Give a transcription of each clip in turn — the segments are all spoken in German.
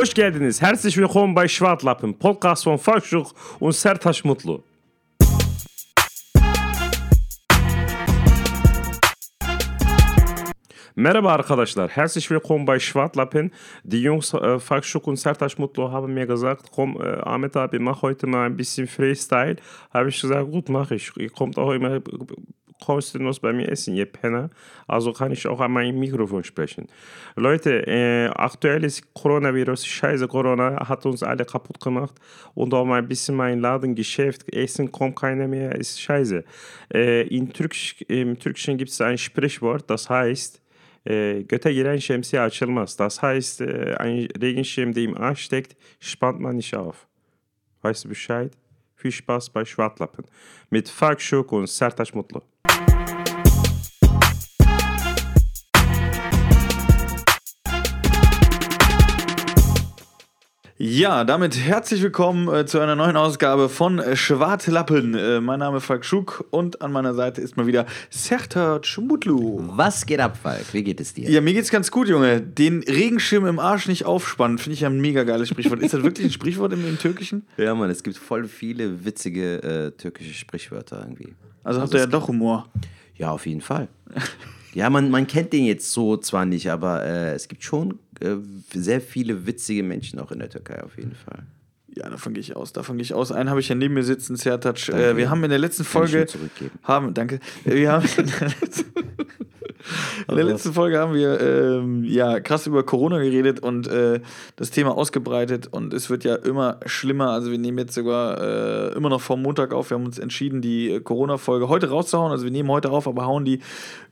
Hoş geldiniz. Herzlich willkommen bei Schwartlappen, Podcast von Falkschuk und Sertaş Mutlu. Merhaba arkadaşlar, herzlich willkommen bei Schwartlappen. Die Jungs äh, Falkschuk und Sertaş Mutlu haben mir gesagt, komm äh, Ahmet abi, mach heute mal ein bisschen Freestyle. Habe ich gesagt, gut, mache ich. Ihr kommt auch immer kostenlos bei mir essen, ihr Penner. Also kann ich auch an mein Mikrofon sprechen. Leute, äh, aktuell ist Coronavirus, scheiße Corona, hat uns alle kaputt gemacht. Und auch mal ein bisschen mein Ladengeschäft, Essen kommt keiner mehr, ist scheiße. Äh, in Türkisch, Im Türkischen gibt es ein Sprichwort, das heißt, e, göte giren şemsiye açılmaz. Das heißt, e, ein Regenschirm, der im Arsch steckt, spannt man nicht auf. Weißt du Bescheid? Viel Spaß bei Schwartlappen. Mit Falk Schuk und Sertaç Mutlu. Ja, damit herzlich willkommen äh, zu einer neuen Ausgabe von äh, Schwartlappen. Äh, mein Name ist Falk Schuk und an meiner Seite ist mal wieder Sertac Mutlu. Was geht ab, Falk? Wie geht es dir? Ja, mir geht's ganz gut, Junge. Den Regenschirm im Arsch nicht aufspannen, finde ich ja ein mega geiles Sprichwort. Ist das wirklich ein Sprichwort im, im Türkischen? Ja, Mann, es gibt voll viele witzige äh, türkische Sprichwörter irgendwie. Also habt ihr ja doch Humor. Ja, auf jeden Fall. ja, man, man kennt den jetzt so zwar nicht, aber äh, es gibt schon äh, sehr viele witzige Menschen auch in der Türkei, auf jeden Fall. Ja, davon gehe ich aus. Davon gehe ich aus. Einen habe ich ja neben mir sitzen, Sertac. Äh, wir haben in der letzten Folge haben, danke. Wir haben in der letzten, in der letzten Folge haben wir ähm, ja krass über Corona geredet und äh, das Thema ausgebreitet und es wird ja immer schlimmer. Also wir nehmen jetzt sogar äh, immer noch vor Montag auf. Wir haben uns entschieden, die äh, Corona-Folge heute rauszuhauen. Also wir nehmen heute auf, aber hauen die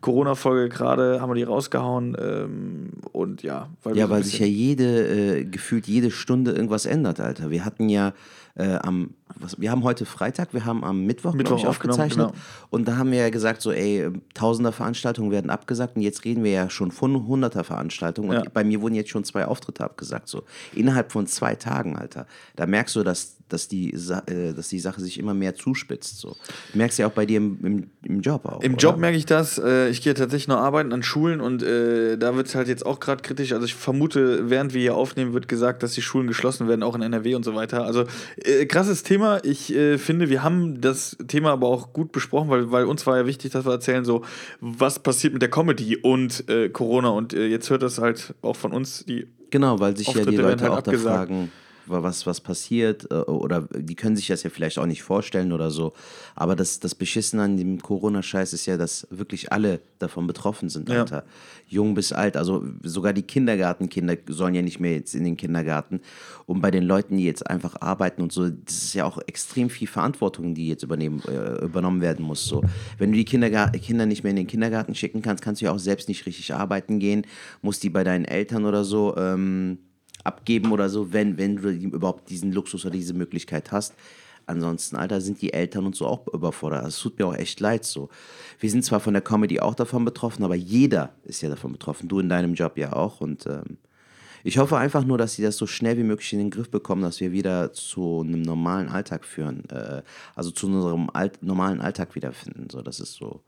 Corona-Folge gerade, haben wir die rausgehauen ähm, und ja, weil Ja, so weil sich ja jede, äh, gefühlt jede Stunde irgendwas ändert, Alter. Wir hatten ja äh, am, was, wir haben heute Freitag, wir haben am Mittwoch, Mittwoch ich, aufgezeichnet. genau. Und da haben wir ja gesagt, so, ey, tausender Veranstaltungen werden abgesagt und jetzt reden wir ja schon von hunderter Veranstaltungen. Und Ja. bei mir wurden jetzt schon zwei Auftritte abgesagt, so. Innerhalb von zwei Tagen, Alter. Da merkst du, dass, dass, die, äh, dass die Sache sich immer mehr zuspitzt, so. Du merkst ja auch bei dir im, im, im Job auch. Im oder? Job merke ich das. Äh, ich gehe tatsächlich noch arbeiten an Schulen und äh, da wird es halt jetzt auch gerade kritisch. Also ich vermute, während wir hier aufnehmen, wird gesagt, dass die Schulen geschlossen werden, auch in NRW und so weiter. Also äh, krasses Thema. Ich äh, finde, wir haben das Thema aber auch gut besprochen, weil, weil uns war ja wichtig, dass wir erzählen, so was passiert mit der Comedy und äh, Corona. Und jetzt hört das halt auch von uns die Genau, weil sich ja die Auftritte Leute halt auch da abgesagt. fragen, wa- was, was passiert äh, oder die können sich das ja vielleicht auch nicht vorstellen oder so. Aber das, das Beschissen an dem Corona-Scheiß ist ja, dass wirklich alle davon betroffen sind, Ja. Alter. Jung bis alt. Also sogar die Kindergartenkinder sollen ja nicht mehr jetzt in den Kindergarten. Und bei den Leuten, die jetzt einfach arbeiten und so, das ist ja auch extrem viel Verantwortung, die jetzt übernehmen, äh, übernommen werden muss. So. Wenn du die Kindergar Kinder nicht mehr in den Kindergarten schicken kannst, kannst du ja auch selbst nicht richtig arbeiten gehen, musst die bei deinen Eltern oder so ähm, abgeben oder so, wenn, wenn du überhaupt diesen Luxus oder diese Möglichkeit hast. Ansonsten, Alter, sind die Eltern und so auch überfordert. Also, Es tut mir auch echt leid so. Wir sind zwar von der Comedy auch davon betroffen, aber jeder ist ja davon betroffen. Du in deinem Job ja auch. Und ähm, ich hoffe einfach nur, dass sie das so schnell wie möglich in den Griff bekommen, dass wir wieder zu einem normalen Alltag führen. Äh, also zu unserem Alt normalen Alltag wiederfinden. So, das ist so.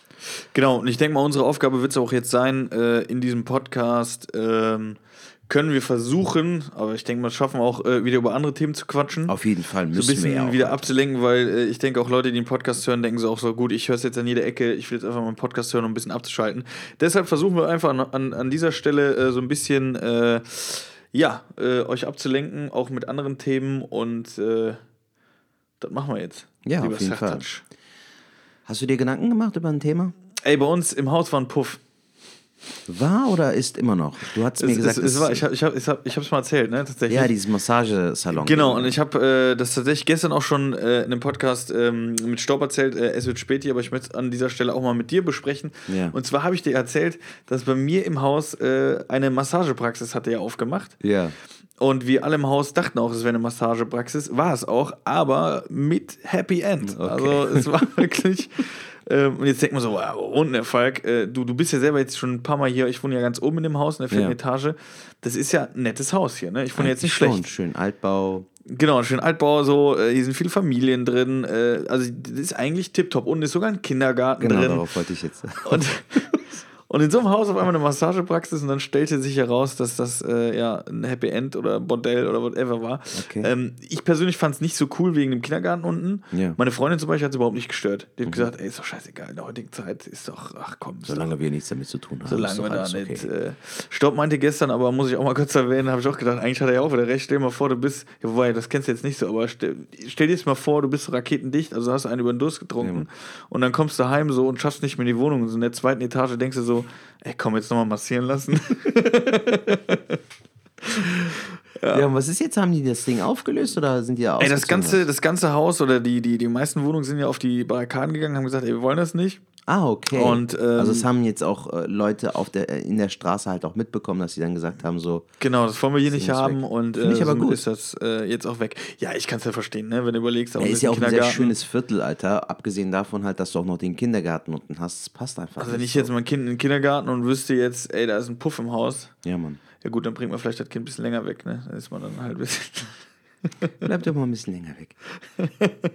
Genau, und ich denke mal, unsere Aufgabe wird es auch jetzt sein, äh, in diesem Podcast ähm, können wir versuchen, aber ich denke mal, schaffen wir auch äh, wieder über andere Themen zu quatschen. Auf jeden Fall so ein müssen bisschen wir ja auch. wieder abzulenken, weil äh, ich denke auch Leute, die den Podcast hören, denken so auch so, gut, ich höre es jetzt an jeder Ecke, ich will jetzt einfach mal einen Podcast hören, um ein bisschen abzuschalten. Deshalb versuchen wir einfach an, an, an dieser Stelle äh, so ein bisschen, äh, ja, äh, euch abzulenken, auch mit anderen Themen und äh, das machen wir jetzt. Ja, auf jeden Fall. Hast du dir Gedanken gemacht über ein Thema? Ey, bei uns im Haus war ein Puff. War oder ist immer noch? Du hast mir Es, gesagt, es, es es- war, ich habe ich hab, ich hab, ich mal erzählt, ne? Tatsächlich. ja, dieses Massagesalon. Genau, und ich habe äh, das tatsächlich gestern auch schon äh, in einem Podcast ähm, mit Staub erzählt, äh, es wird späti, aber ich möchte es an dieser Stelle auch mal mit dir besprechen. Ja. Und zwar habe ich dir erzählt, dass bei mir im Haus äh, eine Massagepraxis hatte ja aufgemacht. Ja. Und wir alle im Haus dachten auch, es wäre eine Massagepraxis. War es auch, aber mit Happy End. Okay. Also es war wirklich. Ähm, und jetzt denkt man so, wow, und der Falk, äh, du, du bist ja selber jetzt schon ein paar Mal hier. Ich wohne ja ganz oben in dem Haus, in der vierten Ja. Etage. Das ist ja ein nettes Haus hier, ne? Ich wohne jetzt nicht Schon, schlecht. Schön Altbau. Genau, schön Altbau, so, äh, hier sind viele Familien drin. Äh, also das ist eigentlich tipptopp. Und ist sogar ein Kindergarten Genau, drin. darauf wollte ich jetzt. Und, Und in so einem Haus auf einmal eine Massagepraxis und dann stellte sich heraus, dass das äh, ja ein Happy End oder Bordell oder whatever war. Okay. Ähm, ich persönlich fand es nicht so cool wegen dem Kindergarten unten. Ja. Meine Freundin zum Beispiel hat es überhaupt nicht gestört. Die hat gesagt, ey, ist doch scheißegal, in der heutigen Zeit ist doch, ach komm, Solange wir nichts damit zu tun haben. doch, solange doch wir da alles nicht. okay. Äh, Stopp meinte gestern, aber muss ich auch mal kurz erwähnen, habe ich auch gedacht, eigentlich hat er ja auch wieder recht. Stell dir mal vor, du bist, ja, wobei, das kennst du jetzt nicht so, aber stell, stell dir jetzt mal vor, du bist raketendicht, also hast einen über den Durst getrunken und dann kommst du heim so und schaffst nicht mehr in die Wohnung. So in der zweiten Etage denkst du so, ey, komm, jetzt nochmal massieren lassen. Ja. und was ist jetzt? Haben die das Ding aufgelöst oder sind die da Ey, das ganze, das ganze Haus oder die, die, die meisten Wohnungen sind ja auf die Barrikaden gegangen, haben gesagt, ey, wir wollen das nicht. Ah, okay. Und, ähm, also es haben jetzt auch äh, Leute auf der, äh, in der Straße halt auch mitbekommen, dass sie dann gesagt haben, so, Genau, das wollen wir hier nicht haben weg. und äh, ich aber gut. ist das äh, jetzt auch weg. Ja, ich kann es ja verstehen, ne? wenn du überlegst, da er unten ist ja auch ein sehr schönes Viertel, Alter. Abgesehen davon halt, dass du auch noch den Kindergarten unten hast. Das passt einfach. Also wenn nicht ich jetzt mein Kind in den Kindergarten und wüsste jetzt, ey, da ist ein Puff im Haus, so. Ja, Mann. Ja gut, dann bringt man vielleicht das Kind ein bisschen länger weg, ne? Dann ist man dann halt ein bisschen. Bleib doch mal ein bisschen länger weg.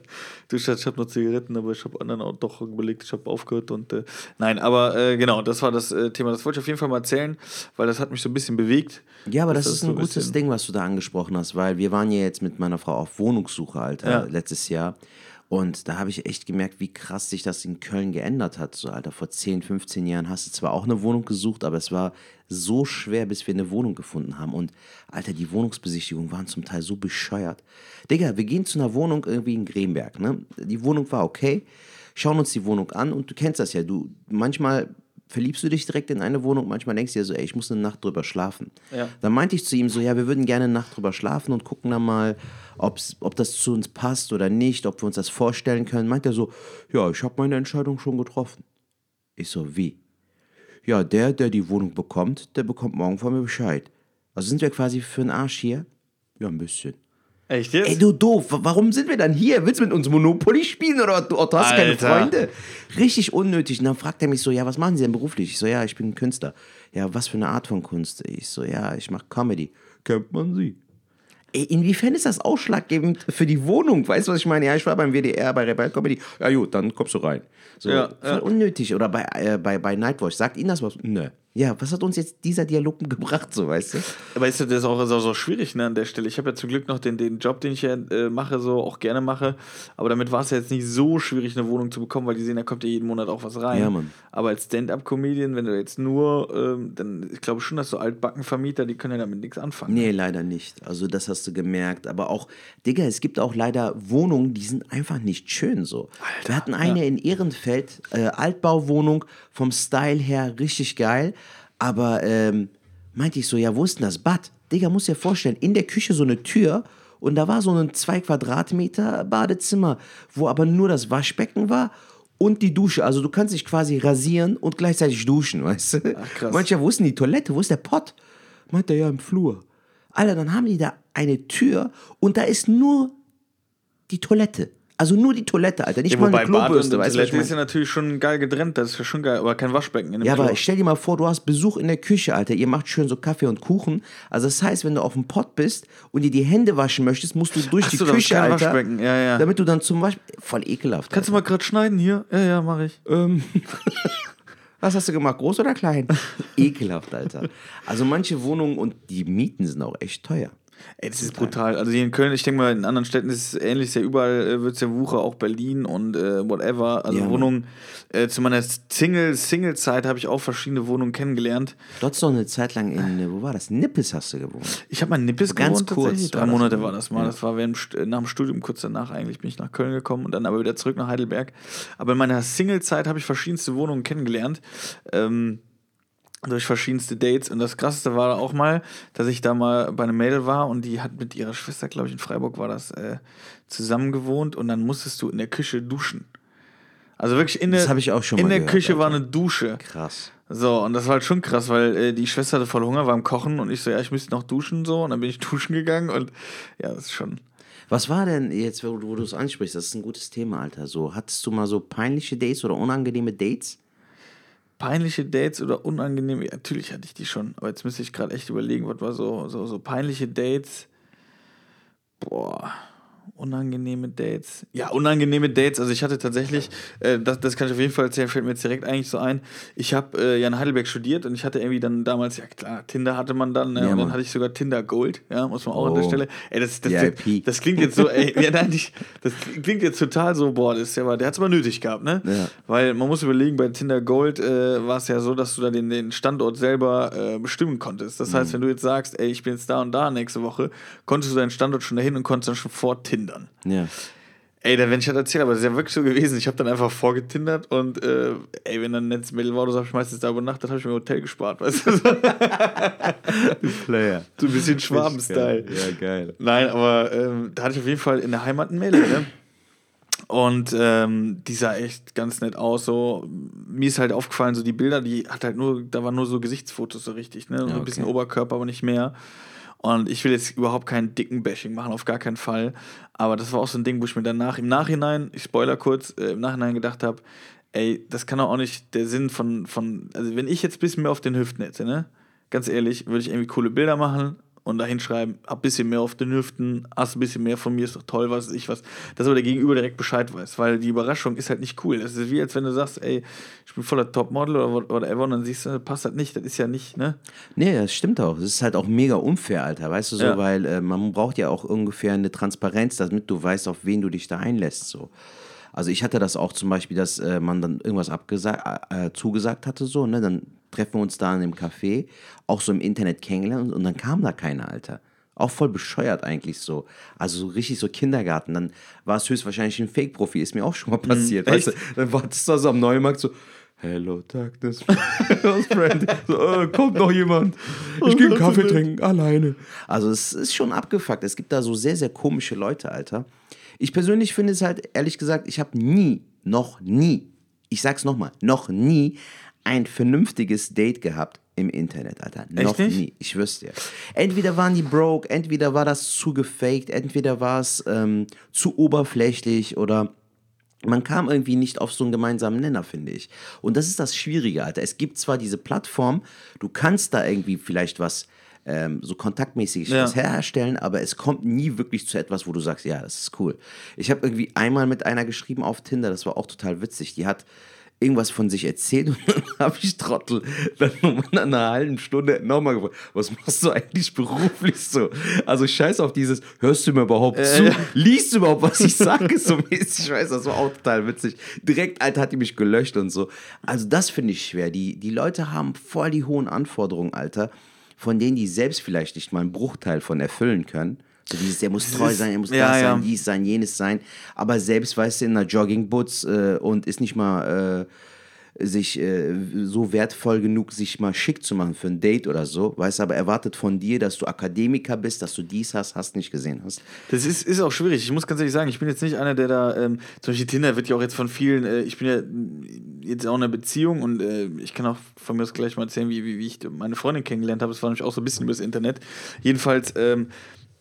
Du Schatz, ich habe noch Zigaretten, aber ich habe anderen auch doch überlegt, ich habe aufgehört und äh, nein, aber äh, genau, das war das äh, Thema. Das wollte ich auf jeden Fall mal erzählen, weil das hat mich so ein bisschen bewegt. Ja, aber Dass das ist so ein gutes Ding, was du da angesprochen hast, weil wir waren ja jetzt mit meiner Frau auf Wohnungssuche, Alter, Ja. letztes Jahr. Und da habe ich echt gemerkt, wie krass sich das in Köln geändert hat. So, Alter, vor 10, 15 Jahren hast du zwar auch eine Wohnung gesucht, aber es war so schwer, bis wir eine Wohnung gefunden haben. Und, Alter, die Wohnungsbesichtigungen waren zum Teil so bescheuert. Digga, wir gehen zu einer Wohnung irgendwie in Gremberg, ne? Die Wohnung war okay, schauen uns die Wohnung an und du kennst das ja. Du, manchmal verliebst du dich direkt in eine Wohnung, manchmal denkst du dir so, ey, ich muss eine Nacht drüber schlafen. Ja. Dann meinte ich zu ihm so, ja, wir würden gerne eine Nacht drüber schlafen und gucken dann mal, ob's, ob das zu uns passt oder nicht, ob wir uns das vorstellen können. Meint er so, ja, ich habe meine Entscheidung schon getroffen. Ich so, wie? Ja, der, der die Wohnung bekommt, der bekommt morgen von mir Bescheid. Also sind wir quasi für einen Arsch hier? Ja, ein bisschen. Echt jetzt? Ey, du doof, wa- warum sind wir dann hier? Willst du mit uns Monopoly spielen oder du, du hast keine Alter. Freunde? Richtig unnötig. Und dann fragt er mich so, ja, was machen Sie denn beruflich? Ich so, ja, ich bin Künstler. Ja, was für eine Art von Kunst? Ich so, ja, ich mache Comedy. Kennt man sie? Ey, inwiefern ist das ausschlaggebend für die Wohnung? Weißt du, was ich meine? Ja, ich war beim WDR bei Rebel Comedy. Ja, gut, dann kommst du rein. So, Ja, voll ja. unnötig. Oder bei, äh, bei, bei Nightwatch. Sagt Ihnen das was? Nö. Ja, was hat uns jetzt dieser Dialog gebracht, so, weißt du? Aber ist das auch, ist auch so schwierig ne, an der Stelle. Ich habe ja zum Glück noch den, den Job, den ich ja äh, mache, so auch gerne mache. Aber damit war es ja jetzt nicht so schwierig, eine Wohnung zu bekommen, weil die sehen, da kommt ja jeden Monat auch was rein. Ja, Mann. Aber als Stand-Up-Comedian, wenn du jetzt nur, ähm, dann, ich glaube schon, dass so Altbackenvermieter, die können ja damit nichts anfangen. Nee, leider nicht. Also das hast du gemerkt. Aber auch, Digga, es gibt auch leider Wohnungen, die sind einfach nicht schön so. Wir hatten eine in Ehrenfeld, äh, Altbauwohnung, vom Style her richtig geil. Aber ähm, meinte ich so, ja, wo ist denn das Bad? Digga, muss dir vorstellen, in der Küche so eine Tür und da war so ein 2 Quadratmeter Badezimmer, wo aber nur das Waschbecken war und die Dusche. Also du kannst dich quasi rasieren und gleichzeitig duschen, weißt du? krass. Manche, wo ist denn die Toilette? Wo ist der Pott? Meint er ja im Flur. Alter, dann haben die da eine Tür und da ist nur die Toilette. Also nur die Toilette, Alter. Nicht Ja, mal wobei eine Klobürste, weißt du, was ich ist ja natürlich schon geil getrennt, das ist ja schon geil, aber kein Waschbecken in dem Ja, Klo. aber stell dir mal vor, du hast Besuch in der Küche, Alter. Ihr macht schön so Kaffee und Kuchen. Also das heißt, wenn du auf dem Pott bist und dir die Hände waschen möchtest, musst du durch Ach die so, Küche, kein Alter. Waschbecken. Ja, ja. Damit du dann zum Beispiel... Voll ekelhaft. Kannst du mal gerade schneiden hier? Ja, ja, mache ich. Ähm, was hast du gemacht, groß oder klein? Ekelhaft, Alter. Also manche Wohnungen und die Mieten sind auch echt teuer. Ey, das ist brutal. Also hier in Köln, ich denke mal, in anderen Städten ist es ähnlich, ist ja überall äh, wird es ja Wucher, auch Berlin und äh, whatever. Also Ja. Wohnungen, äh, zu meiner Single- Single-Zeit habe ich auch verschiedene Wohnungen kennengelernt. Du hattest doch eine Zeit lang in, äh, wo war das? Nippes hast du gewohnt. Ich habe mal in Nippes Ganz gewohnt, kurz tatsächlich. war Drei Monate war das mal. Ja. Das war während, äh, nach dem Studium, kurz danach eigentlich, bin ich nach Köln gekommen und dann aber wieder zurück nach Heidelberg. Aber in meiner Single-Zeit habe ich verschiedenste Wohnungen kennengelernt. Ähm, durch verschiedenste Dates. Und das krasseste war auch mal, dass ich da mal bei einem Mädel war und die hat mit ihrer Schwester, glaube ich, in Freiburg war das, äh, zusammen gewohnt und dann musstest du in der Küche duschen. Also wirklich in der, ich auch schon in der gehört, Küche war Alter. eine Dusche. Krass. So, und das war halt schon krass, weil äh, die Schwester hatte voll Hunger, war am Kochen und ich so, ja, ich müsste noch duschen so und dann bin ich duschen gegangen und ja, das ist schon. Was war denn jetzt, wo du es ansprichst, das ist ein gutes Thema, Alter. So, hattest du mal so peinliche Dates oder unangenehme Dates? Peinliche Dates oder unangenehme, ja, natürlich hatte ich die schon, aber jetzt müsste ich gerade echt überlegen, was war so, so, so peinliche Dates. Boah, unangenehme Dates. Ja, unangenehme Dates. Also ich hatte tatsächlich, äh, das, das kann ich auf jeden Fall erzählen, fällt mir jetzt direkt eigentlich so ein. Ich habe äh, ja in Heidelberg studiert und ich hatte irgendwie dann damals, ja klar, Tinder hatte man dann, ne? Ja, und dann hatte ich sogar Tinder Gold, ja, muss man auch an der Oh. Stelle. Ey, das, das, VIP. das klingt jetzt so, ey, ja, nein, ich, das klingt jetzt total so, boah, das ist ja mal, der hat es aber nötig gehabt, ne? Ja. Weil man muss überlegen, bei Tinder Gold äh, war es ja so, dass du da den, den Standort selber äh, bestimmen konntest. Das Mhm. heißt, wenn du jetzt sagst, ey, ich bin jetzt da und da nächste Woche, konntest du deinen Standort schon dahin und konntest dann schon vortindern. Ja. Ey, da wenn ich das erzähle, aber das ist ja wirklich so gewesen. Ich habe dann einfach vorgetindert und äh, ey, wenn dann ein nettes Mädel war oder so, hab ich meistens da übernachtet, habe ich mir ein Hotel gespart, weißt du? Player. so ein bisschen Schwaben-Style. Ja, geil. Nein, aber ähm, da hatte ich auf jeden Fall in der Heimat ein Mädel, ne? Und ähm, die sah echt ganz nett aus. So. Mir ist halt aufgefallen, so die Bilder, die hat halt nur, da waren nur so Gesichtsfotos so richtig, ne? Ja, ein bisschen okay. Oberkörper, aber nicht mehr. Und ich will jetzt überhaupt keinen dicken Bashing machen, auf gar keinen Fall. Aber das war auch so ein Ding, wo ich mir danach im Nachhinein, ich spoiler kurz, äh, im Nachhinein gedacht habe, ey, das kann doch auch nicht der Sinn von, von, also wenn ich jetzt ein bisschen mehr auf den Hüften hätte, ne? Ganz ehrlich, würde ich irgendwie coole Bilder machen und da hinschreiben, hab ein bisschen mehr auf den Hüften, hast ein bisschen mehr von mir, ist doch toll, was ich was. Dass aber der Gegenüber direkt Bescheid weiß, weil die Überraschung ist halt nicht cool. Das ist wie, als wenn du sagst, ey, ich bin voller Topmodel oder what- whatever und dann siehst du, passt halt nicht, das ist ja nicht, ne? Nee, das stimmt auch. Das ist halt auch mega unfair, Alter, weißt du so, Ja. weil äh, man braucht ja auch ungefähr eine Transparenz, damit du weißt, auf wen du dich da einlässt, so. Also ich hatte das auch zum Beispiel, dass äh, man dann irgendwas abgesagt, äh, zugesagt hatte, so, ne, dann treffen wir uns da in dem Café, auch so im Internet kennengelernt und, dann kam da keiner, Alter. Auch voll bescheuert eigentlich so. Also so richtig so Kindergarten. Dann war es höchstwahrscheinlich ein Fake-Profil, ist mir auch schon mal passiert. weißt du? Dann wartest du da so am Neumarkt so, Hello Darkness, friend. So, äh, kommt noch jemand. Ich gehe einen Kaffee trinken, alleine. Also es ist schon abgefuckt. Es gibt da so sehr, sehr komische Leute, Alter. Ich persönlich finde es halt, ehrlich gesagt, ich habe nie, noch nie, ich sag's nochmal, noch nie ein vernünftiges Date gehabt im Internet, Alter. Noch nicht? nie. Ich wüsste ja. Entweder waren die broke, entweder war das zu gefaked, entweder war es ähm, zu oberflächlich oder man kam irgendwie nicht auf so einen gemeinsamen Nenner, finde ich. Und das ist das Schwierige, Alter. Es gibt zwar diese Plattform, du kannst da irgendwie vielleicht was ähm, so kontaktmäßig Ja. was herstellen, aber es kommt nie wirklich zu etwas, wo du sagst, ja, das ist cool. Ich habe irgendwie einmal mit einer geschrieben auf Tinder, das war auch total witzig. Die hat irgendwas von sich erzählt und dann habe ich Trottel dann in einer halben Stunde nochmal gefragt, was machst du eigentlich beruflich so? Also scheiß auf dieses, hörst du mir überhaupt zu? Liest du überhaupt, was ich sage? So mäßig, ich weiß, das war auch total witzig. Direkt, Alter, hat die mich gelöscht und so. Also das finde ich schwer. Die, die Leute haben voll die hohen Anforderungen, Alter, von denen die selbst vielleicht nicht mal einen Bruchteil von erfüllen können. So dieses, er muss treu sein, er muss ja, das ja. sein, dies sein, jenes sein. Aber selbst, weißt du, in einer Joggingboots äh, und ist nicht mal äh, sich äh, so wertvoll genug, sich mal schick zu machen für ein Date oder so. Weißt du, aber erwartet von dir, dass du Akademiker bist, dass du dies hast, hast nicht gesehen hast. Das ist, ist auch schwierig. Ich muss ganz ehrlich sagen, ich bin jetzt nicht einer, der da, ähm, zum Beispiel Tinder wird ja auch jetzt von vielen, äh, ich bin ja jetzt auch in einer Beziehung und äh, ich kann auch von mir aus gleich mal erzählen, wie, wie, wie ich meine Freundin kennengelernt habe. Das war nämlich auch so ein bisschen übers Internet. Jedenfalls, ähm,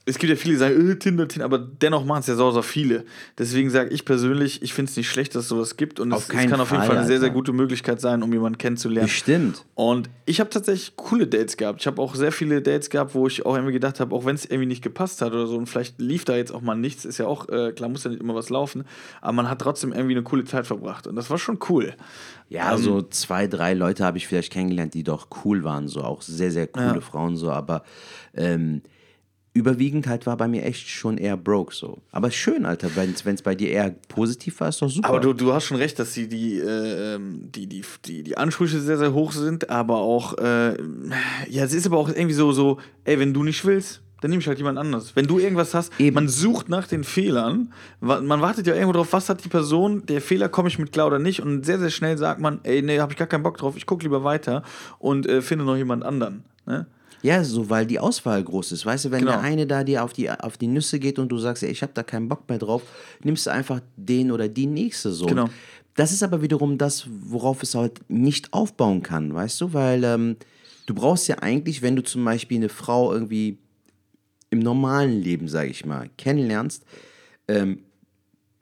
es gibt ja viele, die sagen, äh, Tinder, Tinder, aber dennoch machen es ja so, so viele. Deswegen sage ich persönlich, ich finde es nicht schlecht, dass es sowas gibt und es, es kann auf jeden Fall, eine sehr, sehr gute Möglichkeit sein, um jemanden kennenzulernen. Bestimmt. Und ich habe tatsächlich coole Dates gehabt. Ich habe auch sehr viele Dates gehabt, wo ich auch irgendwie gedacht habe, auch wenn es irgendwie nicht gepasst hat oder so, und vielleicht lief da jetzt auch mal nichts, ist ja auch, äh, klar, muss ja nicht immer was laufen, aber man hat trotzdem irgendwie eine coole Zeit verbracht. Und das war schon cool. Ja, Ähm, so zwei, drei Leute habe ich vielleicht kennengelernt, die doch cool waren, so auch sehr, sehr coole Ja. Frauen, so, aber ähm, überwiegend halt war bei mir echt schon eher broke, so. Aber schön, Alter, wenn es bei dir eher positiv war, ist doch super. Aber du, du hast schon recht, dass die, die, äh, ähm, die, die, die, die Ansprüche sehr, sehr hoch sind, aber auch, äh, ja, es ist aber auch irgendwie so, so, ey, wenn du nicht willst, dann nehme ich halt jemand anders. Wenn du irgendwas hast, Eben. man sucht nach den Fehlern, man wartet ja irgendwo drauf, was hat die Person, der Fehler komme ich mit klar oder nicht und sehr, sehr schnell sagt man, ey, nee, habe ich gar keinen Bock drauf, ich gucke lieber weiter und äh, finde noch jemand anderen. Ne? Ja, so, weil die Auswahl groß ist. Weißt du, wenn Genau. der eine da dir auf die, auf die Nüsse geht und du sagst, ey, ich habe da keinen Bock mehr drauf, nimmst du einfach den oder die nächste so. Genau. Das ist aber wiederum das, worauf es halt nicht aufbauen kann, weißt du? Weil ähm, du brauchst ja eigentlich, wenn du zum Beispiel eine Frau irgendwie im normalen Leben, sage ich mal, kennenlernst, ähm,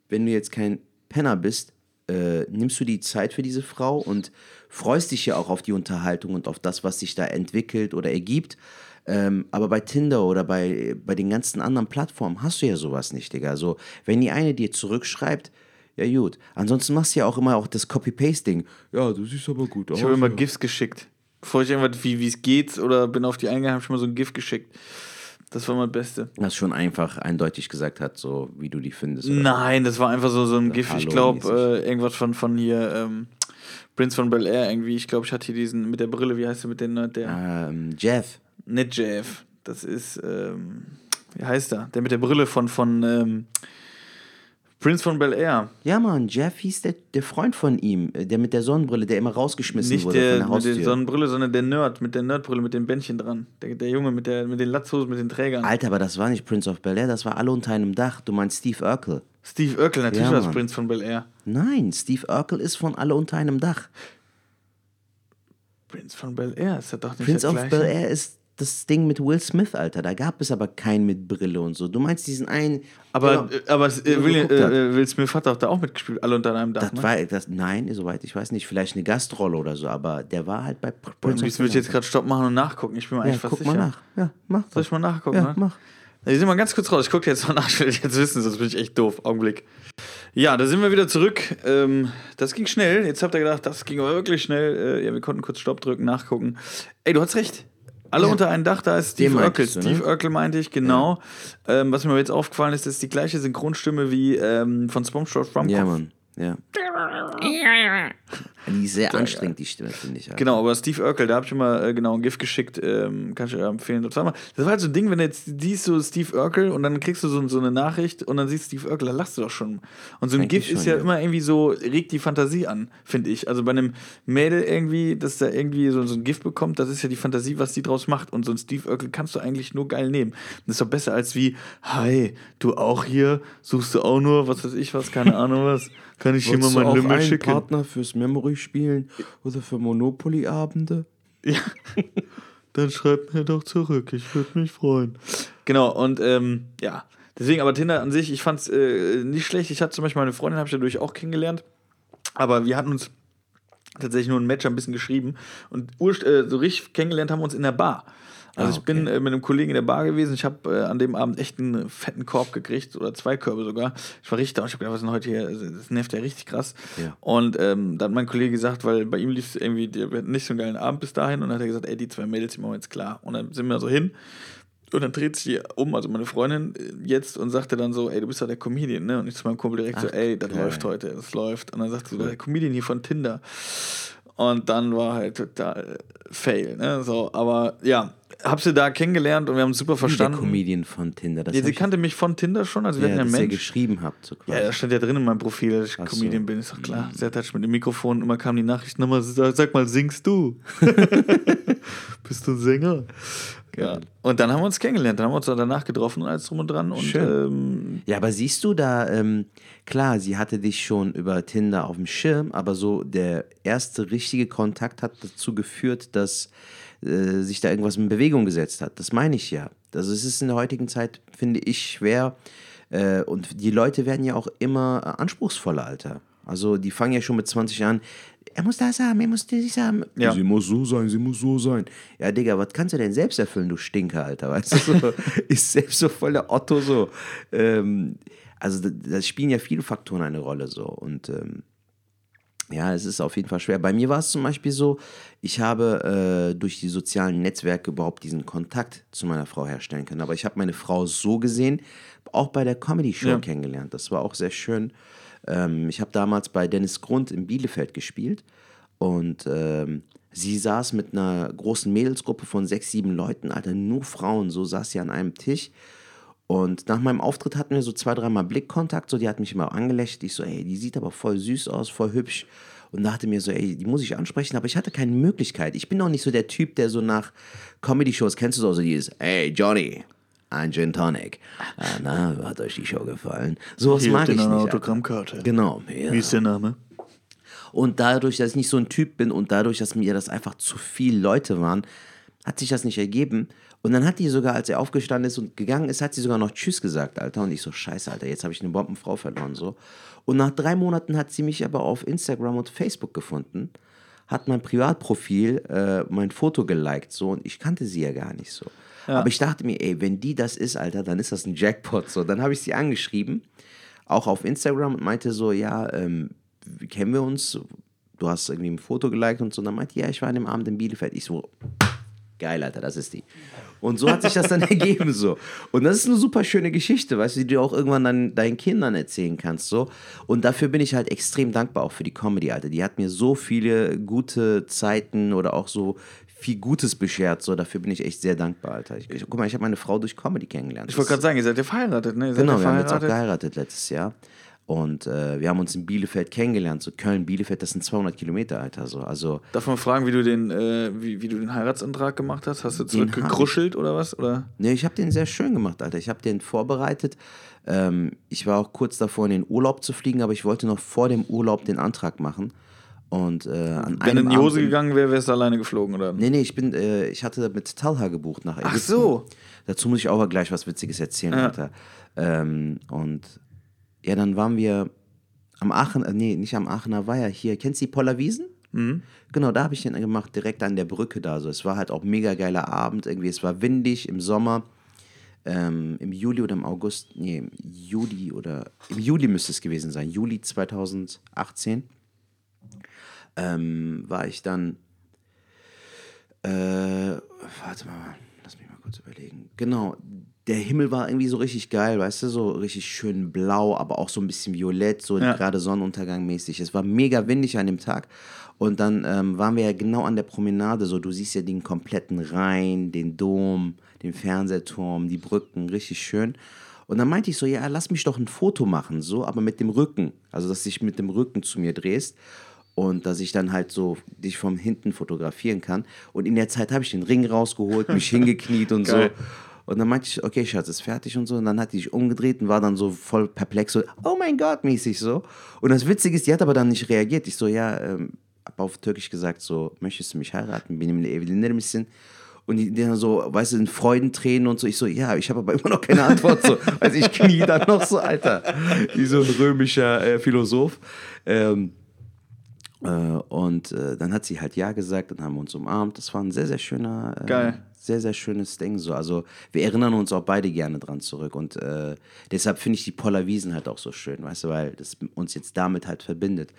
wenn du jetzt kein Penner bist, äh, nimmst du die Zeit für diese Frau und freust dich ja auch auf die Unterhaltung und auf das, was sich da entwickelt oder ergibt. Ähm, aber bei Tinder oder bei, bei den ganzen anderen Plattformen hast du ja sowas nicht, Digga. Also, wenn die eine dir zurückschreibt, ja gut. Ansonsten machst du ja auch immer auch das Copy-Paste-Ding. Ja, du siehst aber gut aus. Ich habe immer ja. GIFs geschickt. Bevor ich irgendwas, wie es geht oder bin auf die eingegangen, habe ich schon mal so ein GIF geschickt. Das war mein Beste. Das schon einfach eindeutig gesagt hat, so wie du die findest. Nein, das war einfach so, so ein Oder GIF. Ich glaube, äh, irgendwas von, von hier, ähm, Prince von Bel Air irgendwie. Ich glaube, ich hatte hier diesen mit der Brille, wie heißt der mit den, äh, der, Ähm, Jeff. nicht JF. Das ist, ähm, wie heißt er? Der mit der Brille von, von ähm, Prince von Bel Air. Ja, Mann, Jeff hieß der, der Freund von ihm, äh, der mit der Sonnenbrille, der immer rausgeschmissen Nicht wurde von der der mit der Sonnenbrille, sondern der Nerd mit der Nerdbrille mit den Bändchen dran. Der, der Junge mit, der, mit den Latzhosen, mit den Trägern. Alter, aber das war nicht Prince of Bel Air, das war alle unter einem Dach. Du meinst Steve Urkel. Steve Urkel, natürlich Ja, war Mann. Prince von Bel Air. Nein, Steve Urkel ist von alle unter einem Dach. Prince von Bel Air, ist das doch nicht Prince of? Bel Air ist das Ding mit Will Smith, Alter. Da gab es aber keinen mit Brille und so. Du meinst diesen einen. Aber, der- äh, aber äh, Will, äh, Will Smith hat doch da auch mitgespielt, alle unter einem Dach. das Ne? war, das, nein, soweit ich weiß nicht, vielleicht eine Gastrolle oder so, aber der war halt bei Prince will ich jetzt gerade Stopp machen und nachgucken. Ich bin mir Air. eigentlich Ja, fast guck sicher. mal nach. Ja, mach. Soll ich mal nachgucken? Ja, ne? mach. Wir sind mal ganz kurz raus. Ich gucke jetzt mal nach. Ich will jetzt wissen, sonst bin ich echt doof. Augenblick. Ja, da sind wir wieder zurück. Ähm, das ging schnell. Jetzt habt ihr gedacht, das ging aber wirklich schnell. Äh, ja, wir konnten kurz Stopp drücken, nachgucken. Ey, du hast recht. Alle unter einem Dach, da ist Den Steve Urkel. du, ne? Steve Urkel meinte ich, genau. Ähm, was mir jetzt aufgefallen ist, ist die gleiche Synchronstimme wie ähm, von SpongeBob Schwammkopf. Ja, Mann. Ja. Die ist sehr anstrengend, die Stimme, finde ich. Alter. Genau, aber Steve Urkel, da habe ich immer äh, genau ein GIF geschickt, ähm, kann ich dir empfehlen. Das war, halt so ein Ding, wenn du jetzt siehst so Steve Urkel und dann kriegst du so, so eine Nachricht und dann siehst Steve Urkel, da lachst du doch schon. Und so ein Eigentlich GIF ist ja, ja. immer irgendwie so, regt die Fantasie an, finde ich. Also bei einem Mädel irgendwie, dass da irgendwie so, so ein GIF bekommt, das ist ja die Fantasie, was die draus macht. Und so ein Steve Urkel kannst du eigentlich nur geil nehmen. Das ist doch besser als wie, hi, du auch hier, suchst du auch nur, was weiß ich was, keine Ahnung was. Kann ich hier mal du mein Lümmel schicken? Partner fürs Memory-Spielen oder für Monopoly-Abende? Ja. Dann schreibt mir doch zurück, ich würde mich freuen. Genau, und ähm, ja, deswegen, aber Tinder an sich, ich fand es äh, nicht schlecht. Ich hatte zum Beispiel meine Freundin, habe ich dadurch auch kennengelernt. Aber wir hatten uns tatsächlich nur ein Match ein bisschen geschrieben. Und äh, so richtig kennengelernt haben wir uns in der Bar. Also Ah, ich bin okay. äh, mit einem Kollegen in der Bar gewesen. Ich habe äh, an dem Abend echt einen fetten Korb gekriegt oder zwei Körbe sogar. Ich war richtig da und ich habe gedacht, was ist denn heute hier? Also, Das nervt ja richtig krass. Ja. Und ähm, dann hat mein Kollege gesagt, weil bei ihm lief es irgendwie, wir hatten nicht so einen geilen Abend bis dahin und dann hat er gesagt, ey, die zwei Mädels, die machen wir jetzt klar. Und dann sind wir so hin und dann dreht sich die um, also meine Freundin äh, jetzt und sagte dann so, ey, du bist doch der Comedian, ne? Und ich zu meinem Kumpel direkt so, Ach, ey, das geil. läuft heute, das läuft. Und dann sagt sie, der Comedian hier von Tinder. Und dann war halt total fail, ne? So, aber ja, hab sie da kennengelernt und wir haben super Wie der verstanden. Comedian von Tinder. Das Ja, sie kannte mich von Tinder schon, also wir ja, hatten ja einen ihr Mensch. geschrieben habt. So Ja, quasi. da stand ja drin in meinem Profil, dass ich Ach so. Comedian bin, ist doch klar. Sehr touch mit dem Mikrofon, immer kam die Nachricht nochmal, sag, sag mal, singst du? Bist du ein Sänger? Ja. Und dann haben wir uns kennengelernt, dann haben wir uns danach getroffen und alles drum und dran. Und Schön. ähm, Ja, aber siehst du da, ähm, klar, sie hatte dich schon über Tinder auf dem Schirm, aber so der erste richtige Kontakt hat dazu geführt, dass äh, sich da irgendwas in Bewegung gesetzt hat. Das meine ich ja. Also es ist in der heutigen Zeit, finde ich, schwer. Äh, und die Leute werden ja auch immer äh, anspruchsvoller, Alter. Also die fangen ja schon mit 20 an, er muss das haben, er muss das haben. Ja. Sie muss so sein, sie muss so sein. Ja, Digga, was kannst du denn selbst erfüllen, du Stinker, Alter? Weißt du, so, ist selbst so voll der Otto so. Ähm, also da, da spielen ja viele Faktoren eine Rolle so. Und ähm, ja, es ist auf jeden Fall schwer. Bei mir war es zum Beispiel so, ich habe äh, durch die sozialen Netzwerke überhaupt diesen Kontakt zu meiner Frau herstellen können. Aber ich habe meine Frau so gesehen, auch bei der Comedy-Show Ja. kennengelernt. Das war auch sehr schön. Ähm, ich habe damals bei Dennis Grund in Bielefeld gespielt und ähm, sie saß mit einer großen Mädelsgruppe von sechs, sieben Leuten, Alter, nur Frauen, so saß sie an einem Tisch. Und nach meinem Auftritt hatten wir so zwei, dreimal Blickkontakt. So, die hat mich immer angelächelt. Ich so, ey, die sieht aber voll süß aus, voll hübsch. Und dachte mir so, ey, die muss ich ansprechen. Aber ich hatte keine Möglichkeit. Ich bin auch nicht so der Typ, der so nach Comedy-Shows, kennst du so, so dieses, ey, Johnny, ein Gin Tonic. Ah, na, hat euch die Show gefallen? Sowas mag ich nicht. Autogrammkarte. Genau. Ja. Wie ist der Name? Und dadurch, dass ich nicht so ein Typ bin und dadurch, dass mir das einfach zu viele Leute waren, hat sich das nicht ergeben. Und dann hat die sogar, als er aufgestanden ist und gegangen ist, hat sie sogar noch Tschüss gesagt, Alter. Und ich so, scheiße, Alter, jetzt habe ich eine Bombenfrau verloren, so. Und nach drei Monaten hat sie mich aber auf Instagram und Facebook gefunden, hat mein Privatprofil äh, mein Foto geliked so und ich kannte sie ja gar nicht so. Aber ich dachte mir, ey, wenn die das ist, Alter, dann ist das ein Jackpot so. Dann habe ich sie angeschrieben, auch auf Instagram und meinte so, ja, ähm, kennen wir uns? Du hast irgendwie ein Foto geliked und so. Und dann meinte, ja, ich war an dem Abend in Bielefeld. Ich so, geil, Alter, das ist die. Und so hat sich das dann ergeben so. Und das ist eine super schöne Geschichte, weißt du, die du auch irgendwann dann deinen Kindern erzählen kannst so. Und dafür bin ich halt extrem dankbar auch für die Comedy, Alter. Die hat mir so viele gute Zeiten oder auch so viel Gutes beschert, so. Dafür bin ich echt sehr dankbar, Alter. Ich, ich, guck mal, ich habe meine Frau durch Comedy kennengelernt. Ich wollte gerade sagen, ihr seid ja verheiratet, ne? Ihr Genau, wir haben jetzt auch geheiratet letztes Jahr. Und äh, wir haben uns in Bielefeld kennengelernt. So Köln, Bielefeld, das sind 200 Kilometer, Alter. So. Also Darf man fragen, wie du den, äh, wie, wie du den Heiratsantrag gemacht hast? Hast du zurückgekruschelt oder was? Oder? Nee, ich habe den sehr schön gemacht, Alter. Ich habe den vorbereitet. Ähm, ich war auch kurz davor, in den Urlaub zu fliegen, aber ich wollte noch vor dem Urlaub den Antrag machen. Und äh, an Wenn in die Hose Abend- gegangen wäre, wärst du alleine geflogen, oder? Nee, nee, ich bin, äh, ich hatte mit Talha gebucht nach Ägypten. so. Dazu muss ich auch mal gleich was Witziges erzählen, Ja. Alter. Ähm, und ja, dann waren wir am Aachen, äh, nee, nicht am Aachener Weiher, hier, kennst du die Pollerwiesen? Mhm. Genau, da habe ich den gemacht, direkt an der Brücke da. So. Es war halt auch mega geiler Abend, irgendwie, es war windig im Sommer. Ähm, Im Juli oder im August, nee, im Juli oder im Juli müsste es gewesen sein, Juli 2018, ähm, war ich dann, äh, warte mal, lass mich mal kurz überlegen. Genau, der Himmel war irgendwie so richtig geil, weißt du, so richtig schön blau, aber auch so ein bisschen violett, so Ja. gerade Sonnenuntergang mäßig. Es war mega windig an dem Tag. Und dann ähm, waren wir ja genau an der Promenade, so du siehst ja den kompletten Rhein, den Dom, den Fernsehturm, die Brücken, richtig schön. Und dann meinte ich so, ja, lass mich doch ein Foto machen, so, aber mit dem Rücken. Also, dass du dich mit dem Rücken zu mir drehst und dass ich dann halt so dich von hinten fotografieren kann. Und in der Zeit habe ich den Ring rausgeholt, mich hingekniet und so. Und dann meinte ich, okay, Schatz, ist fertig und so. Und dann hat die sich umgedreht und war dann so voll perplex, so, oh mein Gott, mäßig so. Und das Witzige ist, die hat aber dann nicht reagiert. Ich so, ja, ähm, hab auf Türkisch gesagt, so, möchtest du mich heiraten? Bin ich ein bisschen. Und die, die dann so, weißt du, in Freudentränen und so. Ich so, ja, ich habe aber immer noch keine Antwort. So. Also ich knie dann noch so, Alter, wie so ein römischer äh, Philosoph. Ähm, äh, und äh, dann hat sie halt Ja gesagt, dann haben wir uns umarmt. Das war ein sehr, sehr schöner, äh, Geil. Sehr, sehr schönes Ding. So. Also wir erinnern uns auch beide gerne dran zurück. Und äh, deshalb finde ich die Poller Wiesen halt auch so schön, weißt du, weil das uns jetzt damit halt verbindet.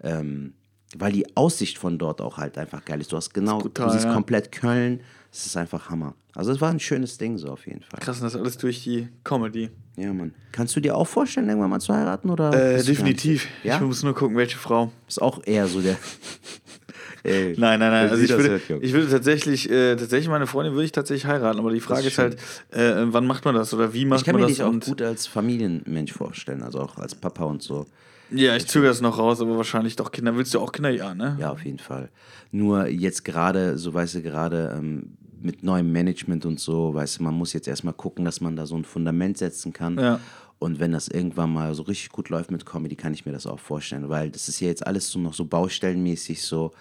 Ähm, weil die Aussicht von dort auch halt einfach geil ist. Du hast genau, brutal, du siehst ja. komplett Köln. Es ist einfach Hammer. Also es war ein schönes Ding so auf jeden Fall. Krass, und das alles durch die Comedy. Ja, Mann. Kannst du dir auch vorstellen, irgendwann mal zu heiraten? Oder Äh, definitiv. Ja? Ich muss nur gucken, welche Frau. Ist auch eher so der. Ey, Nein, nein, nein. Also ich das würde, hört, ich würde tatsächlich, äh, tatsächlich meine Freundin würde ich tatsächlich heiraten, aber die Frage ist ist, halt, äh, wann macht man das oder wie macht Ich kann man mir das? dich auch gut als Familienmensch vorstellen, also auch als Papa und so. ja, ich zögere es noch raus, aber wahrscheinlich doch Kinder. Willst du auch Kinder? Ja, ne? Ja, auf jeden Fall. Nur jetzt gerade, so weißt du, gerade ähm, mit neuem Management und so, weißt du, man muss jetzt erstmal gucken, dass man da so ein Fundament setzen kann. Ja. Und wenn das irgendwann mal so richtig gut läuft mit Comedy, kann ich mir das auch vorstellen, weil das ist ja jetzt alles so noch so baustellenmäßig so.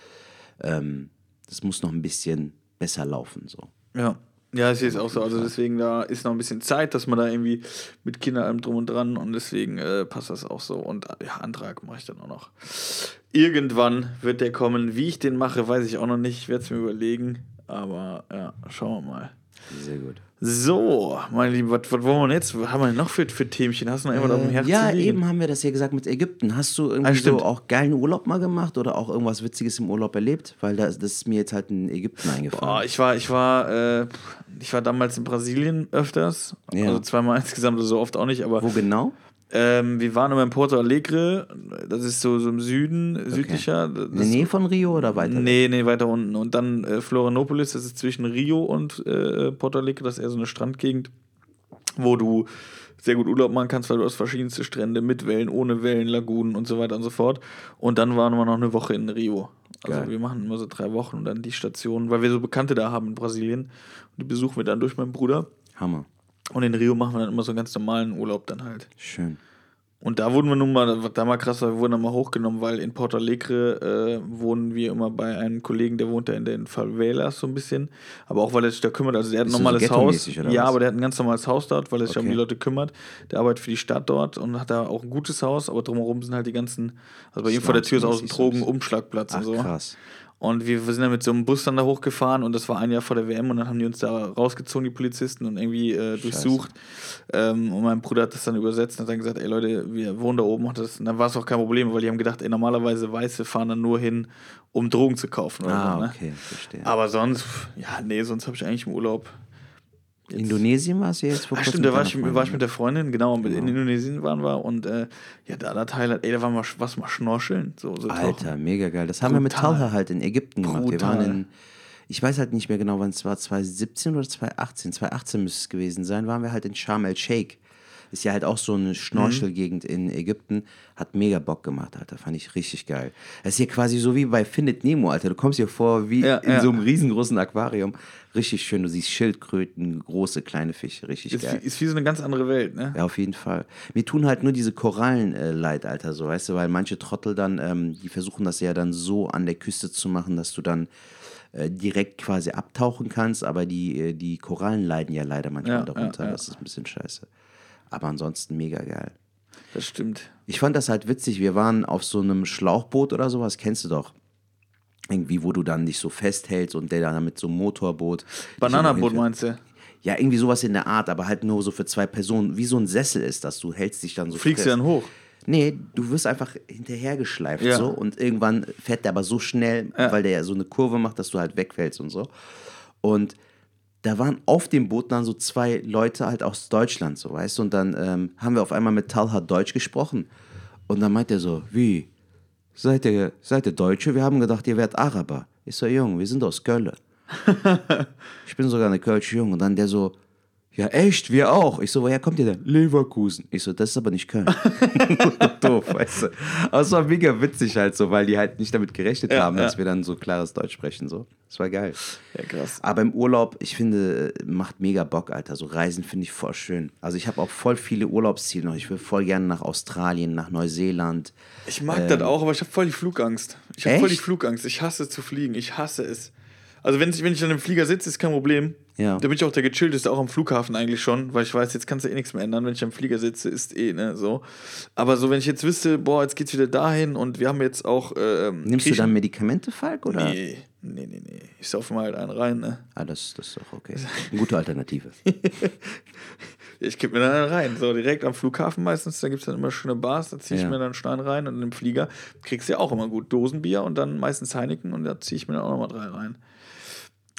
Ähm, das muss noch ein bisschen besser laufen, so. Ja. Ja, ich sehe es auch so. Also deswegen, da ist noch ein bisschen Zeit, dass man da irgendwie mit Kindern allem drum und dran und deswegen äh, passt das auch so. Und äh, ja, Antrag mache ich dann auch noch. Irgendwann wird der kommen. Wie ich den mache, weiß ich auch noch nicht. Ich werde es mir überlegen. Aber ja, schauen wir mal. Sehr gut. So, meine Lieben, was, was wollen wir jetzt? Was haben wir noch für, für Themchen? Hast du noch irgendwas auf dem Herzen? Äh, Ja, liegen? eben haben wir das ja gesagt mit Ägypten. Hast du irgendwie Ah, so auch geilen Urlaub mal gemacht oder auch irgendwas Witziges im Urlaub erlebt? Weil das, das ist mir jetzt halt in Ägypten Boah, eingefallen. ich war, ich war, äh, ich war damals in Brasilien öfters. Ja. Also zweimal insgesamt, also so oft auch nicht, aber Wo genau? Ähm, wir waren immer in Porto Alegre. Das ist so, so im Süden, südlicher. Das In der Nähe von Rio oder weiter? Nee, nee, weiter unten. Und dann äh, Florianopolis, das ist zwischen Rio und äh, Porto Alegre, das ist eher so eine Strandgegend, wo du sehr gut Urlaub machen kannst, weil du hast verschiedenste Strände mit Wellen, ohne Wellen, Lagunen und so weiter und so fort. Und dann waren wir noch eine Woche in Rio. Also Geil. wir machen immer so drei Wochen und dann die Stationen, weil wir so Bekannte da haben in Brasilien. Und die besuchen wir dann durch meinen Bruder. Hammer. Und in Rio machen wir dann immer so einen ganz normalen Urlaub dann halt. Schön. Und da wurden wir nun mal, da mal krass wir wurden dann mal hochgenommen, weil in Porto Alegre äh, wohnen wir immer bei einem Kollegen, der wohnt da in den Favelas so ein bisschen. Aber auch, weil er sich da kümmert. Also der hat ein du so normales Haus. Ja, was? aber der hat ein ganz normales Haus dort, weil er sich um Okay. die Leute kümmert. Der arbeitet für die Stadt dort und hat da auch ein gutes Haus, aber drumherum sind halt die ganzen, also bei ihm vor der Tür ist auch ein. Drogenumschlagplatz und so. krass. Und wir, sind dann mit so einem Bus dann da hochgefahren und das war ein Jahr vor der WM und dann haben die uns da rausgezogen, die Polizisten, und irgendwie äh, durchsucht. Ähm, und mein Bruder hat das dann übersetzt und hat dann gesagt, ey Leute, wir wohnen da oben. Und, das, und dann war es auch kein Problem, weil die haben gedacht, ey, normalerweise Weiße fahren dann nur hin, um Drogen zu kaufen. Oder Ah, so, ne? okay, verstehe. Aber sonst, ja, nee, sonst habe ich eigentlich im Urlaub. Indonesien war es ja jetzt vor kurzem stimmt, da war ich, war ich mit der Freundin, genau, mit in Genau. Indonesien waren wir und äh, ja, da der Thailand, ey, da waren wir was mal schnorcheln. So, so tauchen. Alter, mega geil. Das haben wir mit Brutal. Talha halt in Ägypten gemacht. Wir Brutal. waren in, ich weiß halt nicht mehr genau, wann es war, 2017 oder 2018. 2018 müsste es gewesen sein, waren wir halt in Sharm el-Sheikh. Ist ja halt auch so eine Schnorchelgegend in Ägypten. Hat mega Bock gemacht, Alter. Fand ich richtig geil. Das ist hier quasi so wie bei Findet Nemo, Alter. Du kommst hier vor wie Ja, in ja. so einem riesengroßen Aquarium. Richtig schön. Du siehst Schildkröten, große, kleine Fische. Richtig Ist, geil. wie- ist wie so eine ganz andere Welt, ne? Ja, auf jeden Fall. Mir tun halt nur diese Korallen äh, leid, Alter, so, weißt du, weil manche Trottel dann, ähm, die versuchen das ja dann so an der Küste zu machen, dass du dann äh, direkt quasi abtauchen kannst, aber die, äh, die Korallen leiden ja leider manchmal Ja, darunter. ja, ja. Das ist ein bisschen scheiße. Aber ansonsten mega geil. Das stimmt. Ich fand das halt witzig. Wir waren auf so einem Schlauchboot oder sowas, kennst du doch. Irgendwie, wo du dann dich so festhältst und der dann mit so einem Motorboot. Bananaboot meinst du? Ja, irgendwie sowas in der Art, aber halt nur so für zwei Personen. Wie so ein Sessel ist das. Du hältst dich dann so Fliegst du fest. dann hoch? Nee, du wirst einfach hinterhergeschleift Ja. so und irgendwann fährt der aber so schnell, Ja. weil der ja so eine Kurve macht, dass du halt wegfällst und so. Und da waren auf dem Boot dann so zwei Leute halt aus Deutschland, so weißt du, und dann ähm, haben wir auf einmal mit Talha Deutsch gesprochen. Und dann meint er so, wie? Seid ihr, seid ihr Deutsche? Wir haben gedacht, ihr wärt Araber. Ich so, Jung, wir sind aus Köln. ich bin sogar eine Kölsche Jung. Und dann der so, ja echt, wir auch. Ich so, woher kommt ihr denn? Leverkusen. Ich so, das ist aber nicht Köln. Doof, weißt du. Aber es war mega witzig halt so, weil die halt nicht damit gerechnet Ja, haben, dass ja. wir dann so klares Deutsch sprechen. So. Das war geil. Ja, krass. Aber im Urlaub, ich finde, macht mega Bock, Alter. So Reisen finde ich voll schön. Also ich habe auch voll viele Urlaubsziele noch. Ich will voll gerne nach Australien, nach Neuseeland. Ich mag das auch, aber ich habe voll die Flugangst. Ich habe voll die Flugangst. Ich hasse zu fliegen. Ich hasse es. Also wenn ich, wenn ich an einem Flieger sitze, ist kein Problem. Ja. Da bin ich auch der gechillteste, auch am Flughafen eigentlich schon, weil ich weiß, jetzt kannst du eh nichts mehr ändern. Wenn ich am Flieger sitze, ist eh, ne, so. Aber so, wenn ich jetzt wüsste, boah, jetzt geht's wieder dahin und wir haben jetzt auch. Ähm, Nimmst du Griechen- dann Medikamente, Falk? Oder? Nee, nee, nee, nee. Ich sauf mal halt einen rein, ne? Ah, das, das ist doch okay. Eine gute Alternative. Ich kipp mir dann einen rein. So, direkt am Flughafen meistens, da gibt es dann immer schöne Bars, da ziehe ich Ja. mir dann einen Stein rein und im Flieger kriegst du ja auch immer gut Dosenbier und dann meistens Heineken und da ziehe ich mir dann auch nochmal drei rein.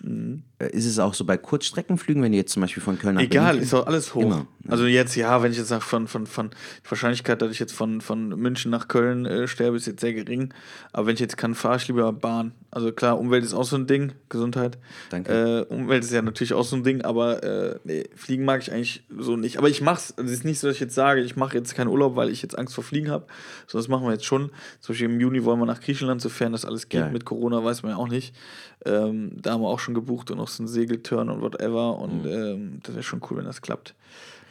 Äh, Ist es auch so bei Kurzstreckenflügen, wenn du jetzt zum Beispiel von Köln nach Egal, Berlin ist doch alles hoch. Immer, ne? Also jetzt, ja, wenn ich jetzt sage, von, von, von, die Wahrscheinlichkeit, dass ich jetzt von, von München nach Köln äh, sterbe, ist jetzt sehr gering. Aber wenn ich jetzt kann, fahre ich lieber Bahn. Also klar, Umwelt ist auch so ein Ding, Gesundheit. Danke. Äh, Umwelt ist ja natürlich auch so ein Ding, aber äh, nee, Fliegen mag ich eigentlich so nicht. Aber ich mach's, also es ist nicht so, dass ich jetzt sage, ich mache jetzt keinen Urlaub, weil ich jetzt Angst vor Fliegen habe. Sondern das machen wir jetzt schon. Zum Beispiel im Juni wollen wir nach Griechenland, sofern das alles geht. Geil. Mit Corona weiß man ja auch nicht. Ähm, da haben wir auch schon gebucht und noch so einen Segelturn und whatever. Und Mhm. ähm, das wäre schon cool, wenn das klappt.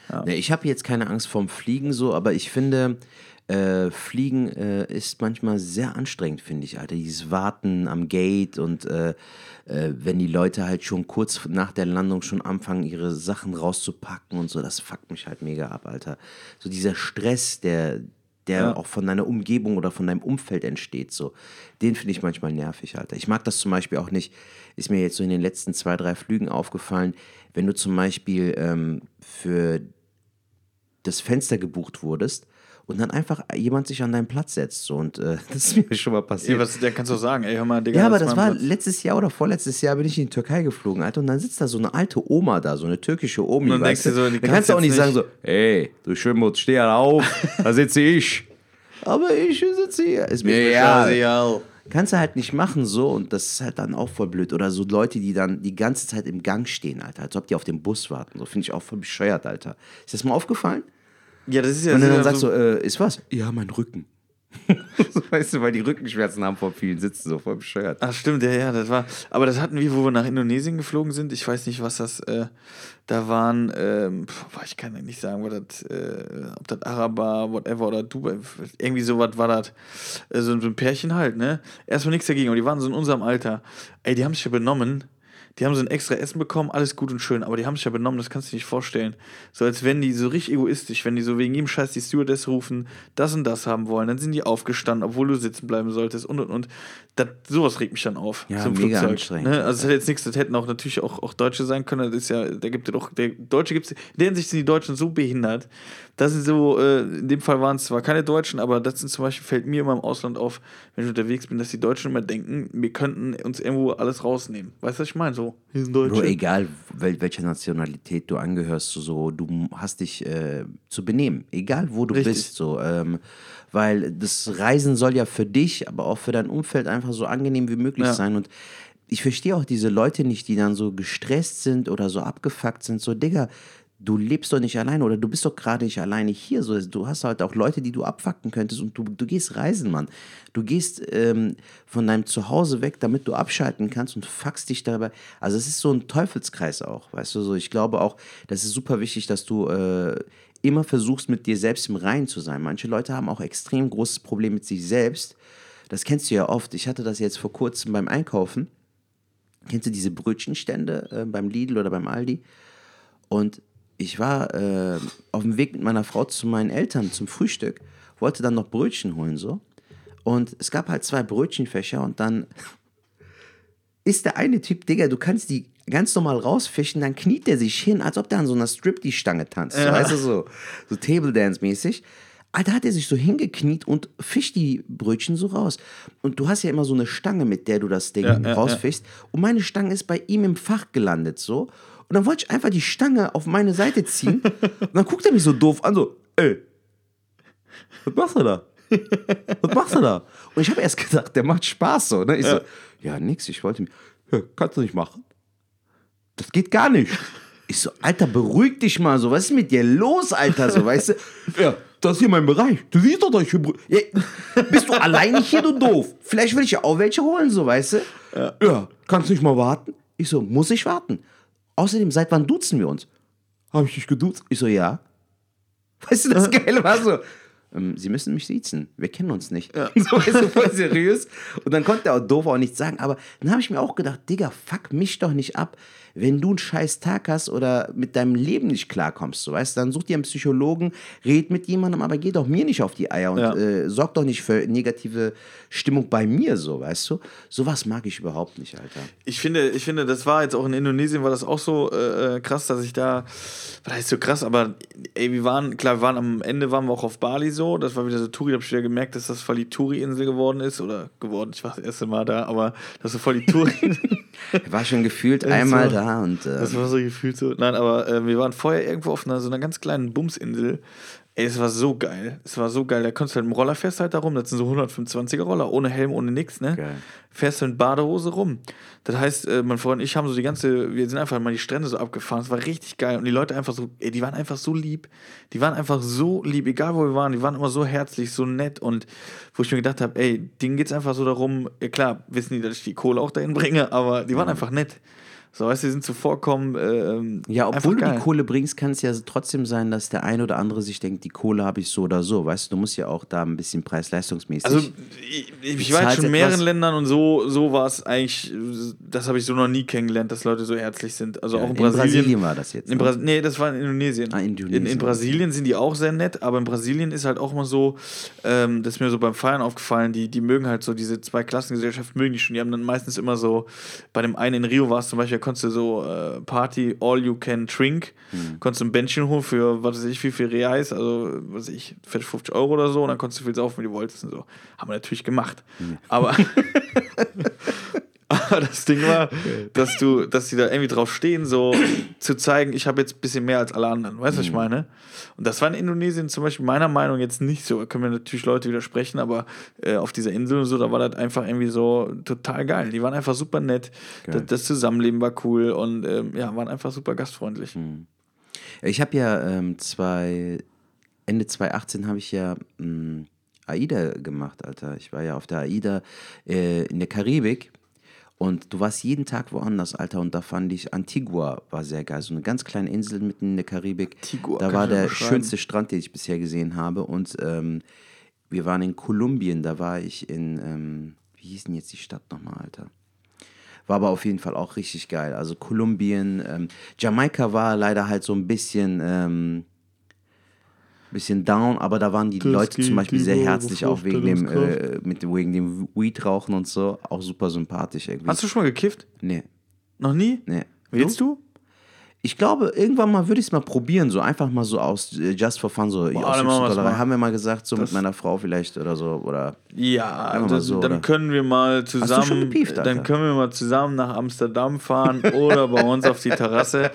Ja, ich habe jetzt keine Angst vorm Fliegen so, aber ich finde, äh, Fliegen äh, ist manchmal sehr anstrengend, finde ich, Alter. Dieses Warten am Gate und äh, äh, wenn die Leute halt schon kurz nach der Landung schon anfangen, ihre Sachen rauszupacken und so, das fuckt mich halt mega ab, Alter. So dieser Stress, der, der Ja. auch von deiner Umgebung oder von deinem Umfeld entsteht, so, den finde ich manchmal nervig, Alter. Ich mag das zum Beispiel auch nicht, ist mir jetzt so in den letzten zwei, drei Flügen aufgefallen, wenn du zum Beispiel ähm, für das Fenster gebucht wurdest und dann einfach jemand sich an deinen Platz setzt. So, und äh, das ist mir schon mal Ja, passiert. was, der kannst du auch sagen, ey, hör mal, Digga. Ja, aber das war Platz. letztes Jahr oder vorletztes Jahr bin ich in die Türkei geflogen, Alter, und dann sitzt da so eine alte Oma da, so eine türkische Omi. Und dann denkst du so, die dann kannst du auch nicht sagen so, ey, du Schwimmut, steh halt auf, da sitze ich. Aber ich sitze hier. Ist mir Ja, egal. ja. Kannst du halt nicht machen so und das ist halt dann auch voll blöd. Oder so Leute, die dann die ganze Zeit im Gang stehen, Alter, als ob die auf den Bus warten. So finde ich auch voll bescheuert, Alter. Ist das mal aufgefallen? Ja, das ist ja Und dann ja sagst so, du, äh, ist was? Ja, mein Rücken. weißt du, weil die Rückenschmerzen haben vor vielen Sitzen, so voll bescheuert. Ach stimmt, ja, ja, das war. Aber das hatten wir, wo wir nach Indonesien geflogen sind. Ich weiß nicht, was das. Äh, da waren, ähm, ich kann nicht sagen, was das, äh, ob das Araber, whatever oder Dubai, irgendwie sowas war das. Äh, so, so ein Pärchen halt, ne? Erstmal nichts dagegen, aber die waren so in unserem Alter. Ey, die haben sich ja benommen die haben so ein extra Essen bekommen, alles gut und schön, aber die haben sich ja benommen, das kannst du dir nicht vorstellen. So als wenn die so richtig egoistisch, wenn die so wegen jedem Scheiß die Stewardess rufen, das und das haben wollen, dann sind die aufgestanden, obwohl du sitzen bleiben solltest und und und. Das, sowas regt mich dann auf. Ja, so mega Flugzeug, anstrengend. Ne? Also es hat jetzt nichts, das hätten auch natürlich auch, auch Deutsche sein können, das ist ja, da gibt es doch, der Deutsche gibt es, in der Hinsicht sind die Deutschen so behindert, das sind so, äh, in dem Fall waren es zwar keine Deutschen, aber das sind zum Beispiel, fällt mir immer im Ausland auf, wenn ich unterwegs bin, dass die Deutschen immer denken, wir könnten uns irgendwo alles rausnehmen. Weißt du, was ich meine? So, wir sind Deutsche. Bro, egal wel welcher Nationalität du angehörst, so, du hast dich äh, zu benehmen, egal wo du Richtig. bist, so, ähm, weil das Reisen soll ja für dich, aber auch für dein Umfeld einfach so angenehm wie möglich ja. sein und ich verstehe auch diese Leute nicht, die dann so gestresst sind oder so abgefuckt sind, so, Digga, du lebst doch nicht alleine oder du bist doch gerade nicht alleine hier. So, du hast halt auch Leute, die du abfacken könntest und du, du gehst reisen, Mann. Du gehst ähm, von deinem Zuhause weg, damit du abschalten kannst und fuckst dich dabei. Also es ist so ein Teufelskreis auch, weißt du so. Ich glaube auch, das ist super wichtig, dass du äh, immer versuchst, mit dir selbst im Reinen zu sein. Manche Leute haben auch extrem großes Problem mit sich selbst. Das kennst du ja oft. Ich hatte das jetzt vor kurzem beim Einkaufen. Kennst du diese Brötchenstände äh, beim Lidl oder beim Aldi? Und ich war äh, auf dem Weg mit meiner Frau zu meinen Eltern zum Frühstück, wollte dann noch Brötchen holen so. Und es gab halt zwei Brötchenfächer und dann ist der eine Typ, Digga, du kannst die ganz normal rausfischen, dann kniet der sich hin, als ob der an so einer Strip-Die-Stange tanzt. Ja. So, weißt du, so, so Table Dance-mäßig. Alter, hat er sich so hingekniet und fischt die Brötchen so raus. Und du hast ja immer so eine Stange, mit der du das Ding ja, rausfischst. Ja, und meine Stange ist bei ihm im Fach gelandet so. Und dann wollte ich einfach die Stange auf meine Seite ziehen. und dann guckt er mich so doof an, so, ey, was machst du da? Was machst du da? Und ich habe erst gedacht, der macht Spaß so. Ne? Ich ja. so, ja, nix, ich wollte mir, ja, kannst du nicht machen. Das geht gar nicht. Ich so, Alter, beruhig dich mal so. Was ist mit dir los, Alter? So, weißt du? Ja, das ist hier mein Bereich. Du siehst doch, dass ich hier. Ja, bist du alleine hier, du doof? Vielleicht will ich ja auch welche holen, so, weißt du? Ja. ja, kannst du nicht mal warten? Ich so, muss ich warten? Außerdem, seit wann duzen wir uns? Habe ich dich geduzt? Ich so, ja. Weißt du, das Geile war so, ähm, Sie müssen mich siezen, wir kennen uns nicht. Ja. So, weißt du, voll seriös. Und dann konnte er auch doof auch nichts sagen. Aber dann habe ich mir auch gedacht, Digga, fuck mich doch nicht ab wenn du einen scheiß Tag hast oder mit deinem Leben nicht klarkommst, so weißt, dann such dir einen Psychologen, red mit jemandem, aber geh doch mir nicht auf die Eier und ja. äh, sorg doch nicht für negative Stimmung bei mir, so weißt du. Sowas mag ich überhaupt nicht, Alter. Ich finde, ich finde, das war jetzt auch in Indonesien war das auch so äh, äh krass, dass ich da, was heißt so krass, aber ey, wir waren, klar, wir waren am Ende waren wir auch auf Bali so, das war wieder so Touri, da hab ich wieder gemerkt, dass das voll die Touri-Insel geworden ist oder geworden, ich war das erste Mal da, aber das ist voll die Touri. war schon gefühlt einmal da und. Äh, das war so gefühlt so. Nein, aber äh, wir waren vorher irgendwo auf einer, so einer ganz kleinen Bumsinsel. Ey, es war so geil. Es war so geil. Da konntest du halt mit dem Roller fährst halt da rum. Das sind so 125er Roller, ohne Helm, ohne nix, ne? Geil. Fährst du mit Badehose rum. Das heißt, äh, mein Freund und ich haben so die ganze, wir sind einfach mal die Strände so abgefahren. Es war richtig geil. Und die Leute einfach so, ey, die waren einfach so lieb. Die waren einfach so lieb, egal wo wir waren. Die waren immer so herzlich, so nett. Und wo ich mir gedacht habe, ey, denen geht es einfach so darum, ja klar, wissen die, dass ich die Kohle auch dahin bringe, aber die waren mhm. einfach nett. So, weißt du, die sind zuvorkommen. Äh, ja, obwohl du die Kohle bringst, kann es ja trotzdem sein, dass der ein oder andere sich denkt, die Kohle habe ich so oder so. Weißt du, du musst ja auch da ein bisschen preis-leistungsmäßig. Also, ich, ich war schon in mehreren Ländern und so, so war es eigentlich, das habe ich so noch nie kennengelernt, dass Leute so herzlich sind. Also ja, auch in, in Brasilien. Brasilien war das jetzt. In ne? Bras nee, das war in Indonesien. Ah, Indonesien. In, in Brasilien sind die auch sehr nett, aber in Brasilien ist halt auch mal so, ähm, das ist mir so beim Feiern aufgefallen, die, die mögen halt so diese zwei Klassengesellschaft mögen die schon. Die haben dann meistens immer so, bei dem einen in Rio war es zum Beispiel, konntest du so äh, Party All You Can Drink, mhm. konntest du ein Bändchen holen für, was weiß ich, wie viel Reais, also, was weiß ich, 40, 50 Euro oder so, und dann konntest du viel saufen, wie du wolltest und so. Haben wir natürlich gemacht. Mhm. Aber Aber das Ding war, dass du, dass die da irgendwie drauf stehen, so zu zeigen, ich habe jetzt ein bisschen mehr als alle anderen. Weißt du, was ich mhm. meine? Und das war in Indonesien zum Beispiel meiner Meinung jetzt nicht so. Da können mir natürlich Leute widersprechen, aber äh, auf dieser Insel und so, da war das einfach irgendwie so total geil. Die waren einfach super nett. Das, das, Zusammenleben war cool und ähm, ja, waren einfach super gastfreundlich. Mhm. Ich habe ja ähm, zwei, Ende 2018 habe ich ja mh, mm, AIDA gemacht, Alter. Ich war ja auf der AIDA äh, in der Karibik. Und du warst jeden Tag woanders, Alter. Und da fand ich Antigua war sehr geil. So eine ganz kleine Insel mitten in der Karibik. Antigua, da war der schönste Strand, den ich bisher gesehen habe. Und ähm, wir waren in Kolumbien. Da war ich in, ähm, wie hieß denn jetzt die Stadt nochmal, Alter? War aber auf jeden Fall auch richtig geil. Also Kolumbien, ähm, Jamaika war leider halt so ein bisschen, ähm, bisschen down, aber da waren die Das Leute zum Beispiel sehr herzlich, auch wegen dem, äh, mit, wegen dem Weed-Rauchen und so, auch super sympathisch irgendwie. Hast du schon mal gekifft? Nee, Noch nie? nee. Willst du? Ich glaube, irgendwann mal würde ich es mal probieren, so einfach mal so aus äh, Just for Fun, so aus wir's Dollar. mal. Haben wir mal gesagt, so mit meiner Frau vielleicht oder so, oder Ja, das, so, dann oder? können wir mal du schon zusammen, gepieft, dann können wir mal zusammen nach Amsterdam fahren oder bei uns auf die Terrasse.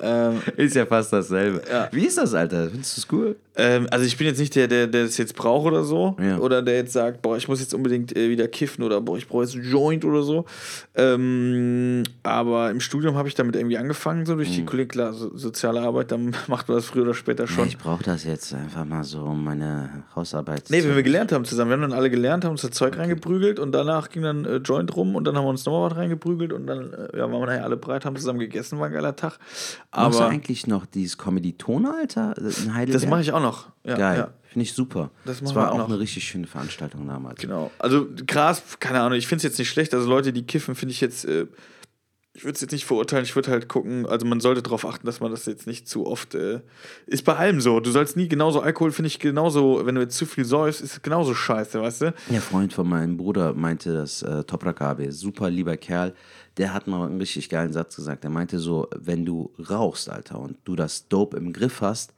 Ähm, ist ja fast dasselbe. Ja. Wie ist das, Alter? Findest du es cool? Ähm, also ich bin jetzt nicht der, der, der das jetzt braucht oder so, Ja. oder der jetzt sagt, boah, ich muss jetzt unbedingt äh, wieder kiffen oder boah, ich brauche jetzt einen Joint oder so. Ähm, aber im Studium habe ich damit irgendwie angefangen, so durch Mhm. die Kollegen, klar, so, soziale Arbeit, dann macht man das früher oder später Ja, schon. ich brauche das jetzt einfach mal so, um meine Hausarbeit Nee, zu- wenn wir gelernt haben zusammen. Wir haben dann alle gelernt, haben uns das Zeug reingeprügelt und danach ging dann äh, Joint rum und dann haben wir uns nochmal was reingeprügelt und dann äh, ja, waren wir nachher alle breit, haben zusammen gegessen, war ein geiler Tag. Machst du Aber eigentlich noch dieses Comedy-Tone, Alter? In Heidelberg? das mache ich auch noch. Ja, Geil. Ja, Finde ich super. Das Das, war auch auch noch. eine richtig schöne Veranstaltung damals. genau. Also Gras, keine Ahnung, ich finde es jetzt nicht schlecht. Also Leute, die kiffen, finde ich jetzt, äh, ich würde es jetzt nicht verurteilen, ich würde halt gucken, also man sollte darauf achten, dass man das jetzt nicht zu oft, äh, ist bei allem so. Du sollst nie genauso, Alkohol finde ich genauso, wenn du jetzt zu viel säufst, ist es genauso scheiße, weißt du? Der Freund von meinem Bruder meinte, dass äh, Toprak Abe, super lieber Kerl, der hat mal einen richtig geilen Satz gesagt. Er meinte so, wenn du rauchst, Alter, und du das Dope im Griff hast,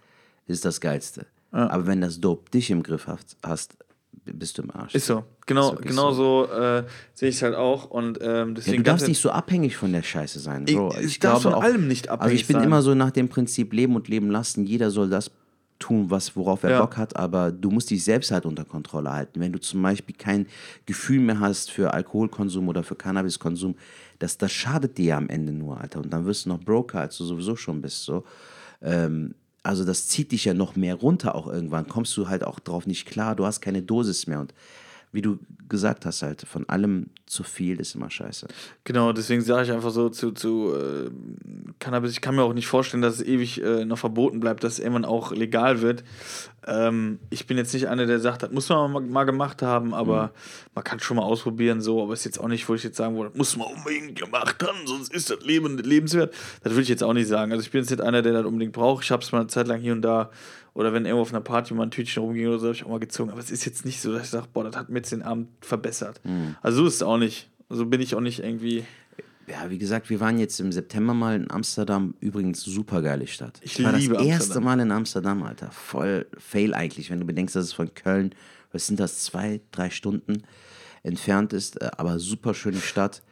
ist das Geilste. Aber wenn das Dope dich im Griff hast, bist du im Arsch. Ist so. Genau, wirklich genau so, äh, sehe ich es halt auch. Und ähm, Ja, deswegen du darfst nicht so abhängig von der Scheiße sein, Ich- Bro. ich darf von allem nicht Also abhängig ich bin sein. immer so nach dem Prinzip leben und leben lassen. Jeder soll das tun, was, worauf er Ja. Bock hat, aber du musst dich selbst halt unter Kontrolle halten. Wenn du zum Beispiel kein Gefühl mehr hast für Alkoholkonsum oder für Cannabiskonsum, das, das schadet dir ja am Ende nur, Alter. Und dann wirst du noch Broker, als du sowieso schon bist, so. Ähm, also das zieht dich ja noch mehr runter auch irgendwann. Kommst du halt auch drauf nicht klar, du hast keine Dosis mehr und wie du gesagt hast halt, von allem zu viel ist immer scheiße. Genau, deswegen sage ich einfach so zu, zu äh, Cannabis. Ich kann mir auch nicht vorstellen, dass es ewig äh, noch verboten bleibt, dass es irgendwann auch legal wird. Ähm, ich bin jetzt nicht einer, der sagt, das muss man mal, mal gemacht haben, aber man kann schon mal ausprobieren, so. Aber ist jetzt auch nicht, wo ich jetzt sagen würde, muss man unbedingt gemacht haben, sonst ist das Leben lebenswert. Das würde ich jetzt auch nicht sagen. Also ich bin jetzt nicht einer, der das unbedingt braucht. Ich habe es mal eine Zeit lang hier und da oder wenn irgendwo auf einer Party mal ein Tütchen rumging oder so, habe ich auch mal gezogen. Aber es ist jetzt nicht so, dass ich sage, boah, das hat mir jetzt den Abend verbessert. Also so ist es auch nicht. So bin ich auch nicht irgendwie. Ja, wie gesagt, wir waren jetzt im September mal in Amsterdam. Übrigens, super geile Stadt. Ich war liebe das erste Amsterdam. Mal in Amsterdam, Alter. Voll fail eigentlich, wenn du bedenkst, dass es von Köln, was sind das, zwei, drei Stunden entfernt ist. Äh, Aber super schöne Stadt.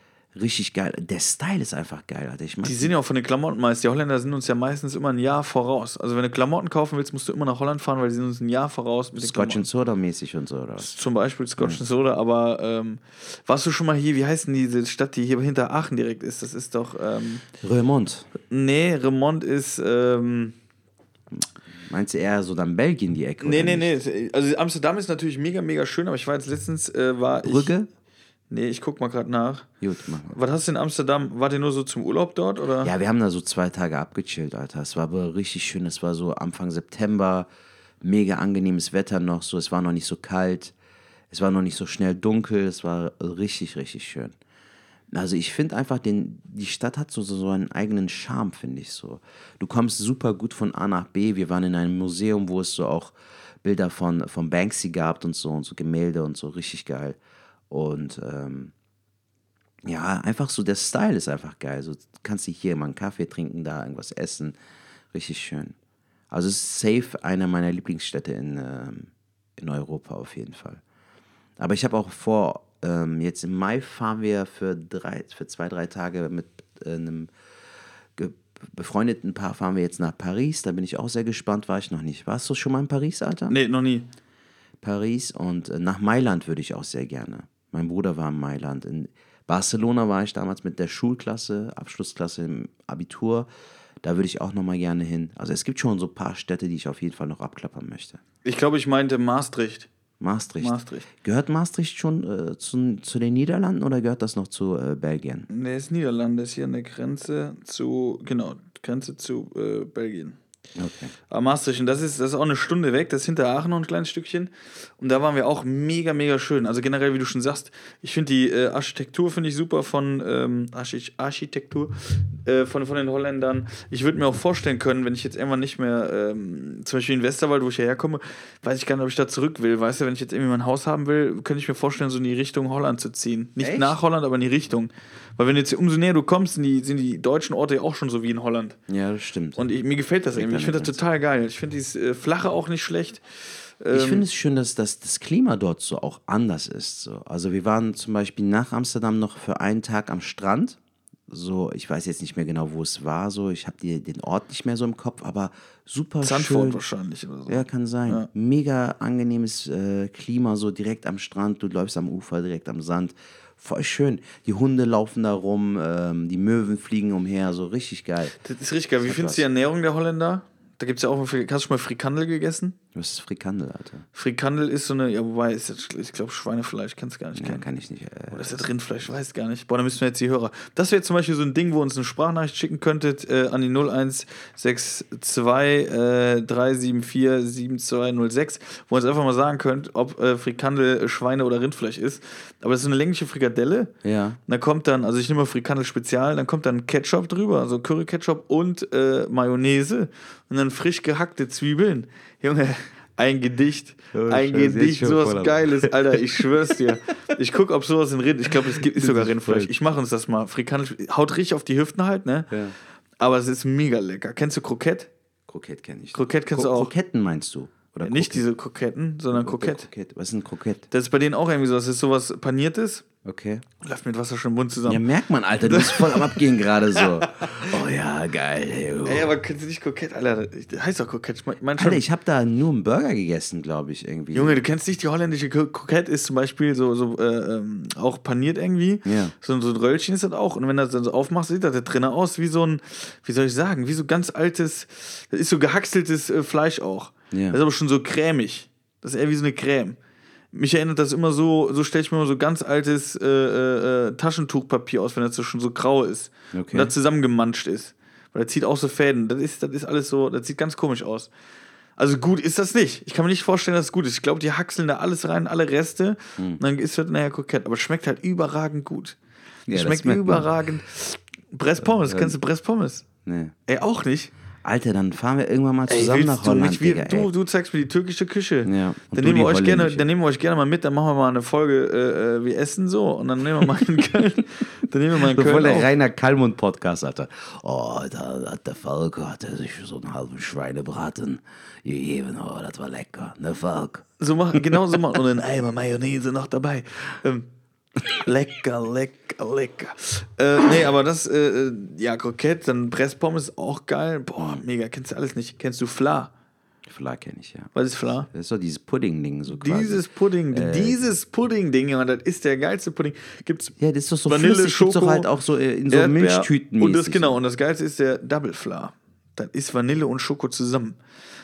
Richtig geil. Der Style ist einfach geil, Alter. Ich Die sind ja auch von den Klamotten meist. Die Holländer sind uns ja meistens immer ein Jahr voraus. Also wenn du Klamotten kaufen willst, musst du immer nach Holland fahren, weil die sind uns ein Jahr voraus mit Scotch and Soda mäßig und so, oder? Zum Beispiel Scotch and Soda, aber ähm, warst du schon mal hier, wie heißt denn diese Stadt, die hier hinter Aachen direkt ist? Das ist doch, ähm, Remont. nee, Remont ist, ähm, Meinst du eher so dann Belgien die Ecke? nee, nee, nicht? nee. Also Amsterdam ist natürlich mega, mega schön, aber ich war jetzt letztens, äh, war Brügge? ich, nee, ich guck mal gerade nach. Gut, mach mal. Was hast du in Amsterdam? Wart ihr nur so zum Urlaub dort, oder? Ja, wir haben da so zwei Tage abgechillt, Alter. Es war aber richtig schön. Es war so Anfang September, mega angenehmes Wetter noch. So, es war noch nicht so kalt. Es war noch nicht so schnell dunkel. Es war richtig, richtig schön. Also ich finde einfach, den, die Stadt hat so, so, einen eigenen Charme, finde ich so. Du kommst super gut von A nach B. Wir waren in einem Museum, wo es so auch Bilder von, von Banksy gab und so und so Gemälde und so, richtig geil. Und ähm, ja, einfach so, der Style ist einfach geil. So, du kannst dich hier mal einen Kaffee trinken, da irgendwas essen. Richtig schön. Also es ist safe einer meiner Lieblingsstädte in, ähm, in Europa auf jeden Fall. Aber ich habe auch vor, ähm, jetzt im Mai fahren wir für, drei, für zwei, drei Tage mit äh, einem befreundeten Paar fahren wir jetzt nach Paris. Da bin ich auch sehr gespannt, war ich noch nicht. Warst du schon mal in Paris, Alter? Nee, noch nie. Paris und äh, nach Mailand würde ich auch sehr gerne. Mein Bruder war in Mailand. In Barcelona war ich damals mit der Schulklasse, Abschlussklasse im Abitur. Da würde ich auch noch mal gerne hin. Also es gibt schon so ein paar Städte, die ich auf jeden Fall noch abklappern möchte. Ich glaube, ich meinte Maastricht. Maastricht. Maastricht. Gehört Maastricht schon äh, zu, zu den Niederlanden oder gehört das noch zu äh, Belgien? Der ist Niederlande, ist hier an der Grenze zu, genau, Grenze zu äh, Belgien. Okay. Aber Maastricht, und das ist, das ist auch eine Stunde weg, das ist hinter Aachen noch ein kleines Stückchen. Und da waren wir auch mega, mega schön. Also generell, wie du schon sagst, ich finde die äh, Architektur finde ich super von ähm, Archi Architektur äh, von, von den Holländern. Ich würde mir auch vorstellen können, wenn ich jetzt irgendwann nicht mehr, ähm, zum Beispiel in Westerwald, wo ich hierher komme, weiß ich gar nicht, ob ich da zurück will. Weißt du, wenn ich jetzt irgendwie mein Haus haben will, könnte ich mir vorstellen, so in die Richtung Holland zu ziehen. Nicht Echt? nach Holland, aber in die Richtung. Weil wenn jetzt umso näher du kommst, sind die, sind die deutschen Orte ja auch schon so wie in Holland. Ja, das stimmt. Und ich, mir gefällt das irgendwie. Ich finde das total geil. Ich finde dieses äh, Flache auch nicht schlecht. Ähm, Ich finde es schön, dass, dass das Klima dort so auch anders ist. So. Also wir waren zum Beispiel nach Amsterdam noch für einen Tag am Strand. So, ich weiß jetzt nicht mehr genau, wo es war. So, ich habe den Ort nicht mehr so im Kopf, aber super Sandford schön. wahrscheinlich oder so. Ja, kann sein. Mega angenehmes äh, Klima, so direkt am Strand. Du läufst am Ufer, direkt am Sand. Voll schön. Die Hunde laufen da rum, ähm, die Möwen fliegen umher, so richtig geil. Das ist richtig geil. Wie findest du die Ernährung der Holländer? Da gibt es ja auch, hast du schon mal Frikandel gegessen? Was ist Frikandel, Alter? Frikandel ist so eine, ja, wobei, ist das, ich glaube, Schweinefleisch, kannst du gar nicht Ja, kennen. kann ich nicht. Äh, Oder ist das Rindfleisch? Weiß gar nicht. Boah, da müssen wir jetzt die Hörer. Das wäre zum Beispiel so ein Ding, wo ihr uns eine Sprachnachricht schicken könntet äh, an die 0162 äh, 374 7206, wo ihr uns einfach mal sagen könnt, ob äh, Frikandel Schweine- oder Rindfleisch ist. Aber das ist so eine längliche Frikadelle. ja. Und da kommt dann, also ich nehme mal Frikandel Spezial, dann kommt dann Ketchup drüber, also Curry-Ketchup und äh, Mayonnaise und dann frisch gehackte Zwiebeln. Junge, ein Gedicht, Oh, ein Scheiße, Gedicht, sowas Geiles, Alter, ich schwör's dir. Ich guck, ob sowas in Rind, ich glaube, es gibt ist sogar Rindfleisch. Ich mache uns das mal. Frikandel, haut richtig auf die Hüften halt, ne? Ja. Aber es ist mega lecker. Kennst du Krokett? Krokett kenne ich. Krokett kennst Kro du auch. Kroketten meinst du? Oder Nicht diese Kroketten, sondern Krokett. Krokett. Was ist ein Krokett? Das ist bei denen auch irgendwie so, das ist sowas Paniertes. Okay. Läuft mit Wasser schon im Mund zusammen. Ja, merkt man, Alter, du bist voll am Abgehen gerade so. Oh ja, geil. Ey, oh. Ey, aber kennst du nicht Krokett, Alter? Das heißt doch Krokett. Ich mein- Alter, ich habe da nur einen Burger gegessen, glaube ich, irgendwie. Junge, du kennst nicht die holländische Krokett ist zum Beispiel so, so äh, ähm, auch paniert irgendwie. Ja. So, so ein Röllchen ist das auch. Und wenn du das dann so aufmachst, sieht das da drinnen aus wie so ein, wie soll ich sagen, wie so ganz altes, das ist so gehackseltes äh, Fleisch auch. Ja. Das ist aber schon so cremig. Das ist eher wie so eine Creme. Mich erinnert das immer so, so stelle ich mir immer so ganz altes äh, äh, äh, Taschentuchpapier aus, wenn das so schon so grau ist. Okay. Und das zusammengemanscht ist. Weil das zieht auch so Fäden. Das ist, das ist alles so, das sieht ganz komisch aus. Also gut ist das nicht. Ich kann mir nicht vorstellen, dass es gut ist. Ich glaube, die hackseln da alles rein, alle Reste. Hm. Und dann ist das nachher kokett. Aber es schmeckt halt überragend gut. Ja, schmeckt man. überragend. Brest Pommes, kennst du Brest Pommes? Nee. Ey, auch nicht. Alter, dann fahren wir irgendwann mal Ey, zusammen willst nach du, Holland, wir, Digga, du, ey. du zeigst mir die türkische Küche. Ja, Dann du nehmen, wir euch gerne, dann nehmen wir euch gerne mal mit, dann machen wir mal eine Folge, äh, äh, wir essen so und dann nehmen wir mal in Köln. Dann nehmen wir mal in So voll Köln der auf. reiner Kalmund-Podcast, Alter. Oh, da hat der Falk, hat er sich so einen halben Schweinebraten gegeben. Oh, das war lecker. Ne, Falk? So machen, genau so machen. Und ein Eimer Mayonnaise noch dabei. Ähm, lecker, lecker, lecker. Äh, nee, aber das, äh, äh, ja, Krokett, dann Presspommes, auch geil. Boah, mega, kennst du alles nicht. Kennst du Fla? Fla kenne ich, ja. Was ist Fla? Das ist doch dieses Pudding-Ding so quasi. Dieses Pudding, Äh, dieses Pudding-Ding, ja, das ist der geilste Pudding. Gibt's Ja, das ist doch so Vanille, flüssig, gibt's doch Schoko, halt auch so äh, in so Milchtüten Und das genau, und das Geilste ist der Double Fla. Das ist Vanille und Schoko zusammen.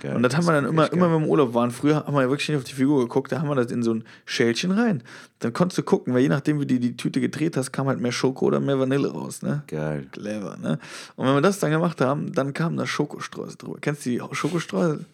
Geil, und das haben wir dann immer, immer wenn wir im Urlaub waren. Früher haben wir ja wirklich nicht auf die Figur geguckt, da haben wir das in so ein Schälchen rein. Dann konntest du gucken, weil je nachdem, wie du die Tüte gedreht hast, kam halt mehr Schoko oder mehr Vanille raus. Ne? Geil. Clever, ne? Und wenn wir das dann gemacht haben, dann kam da Schokostreusel drüber. Kennst du die Schokostreusel?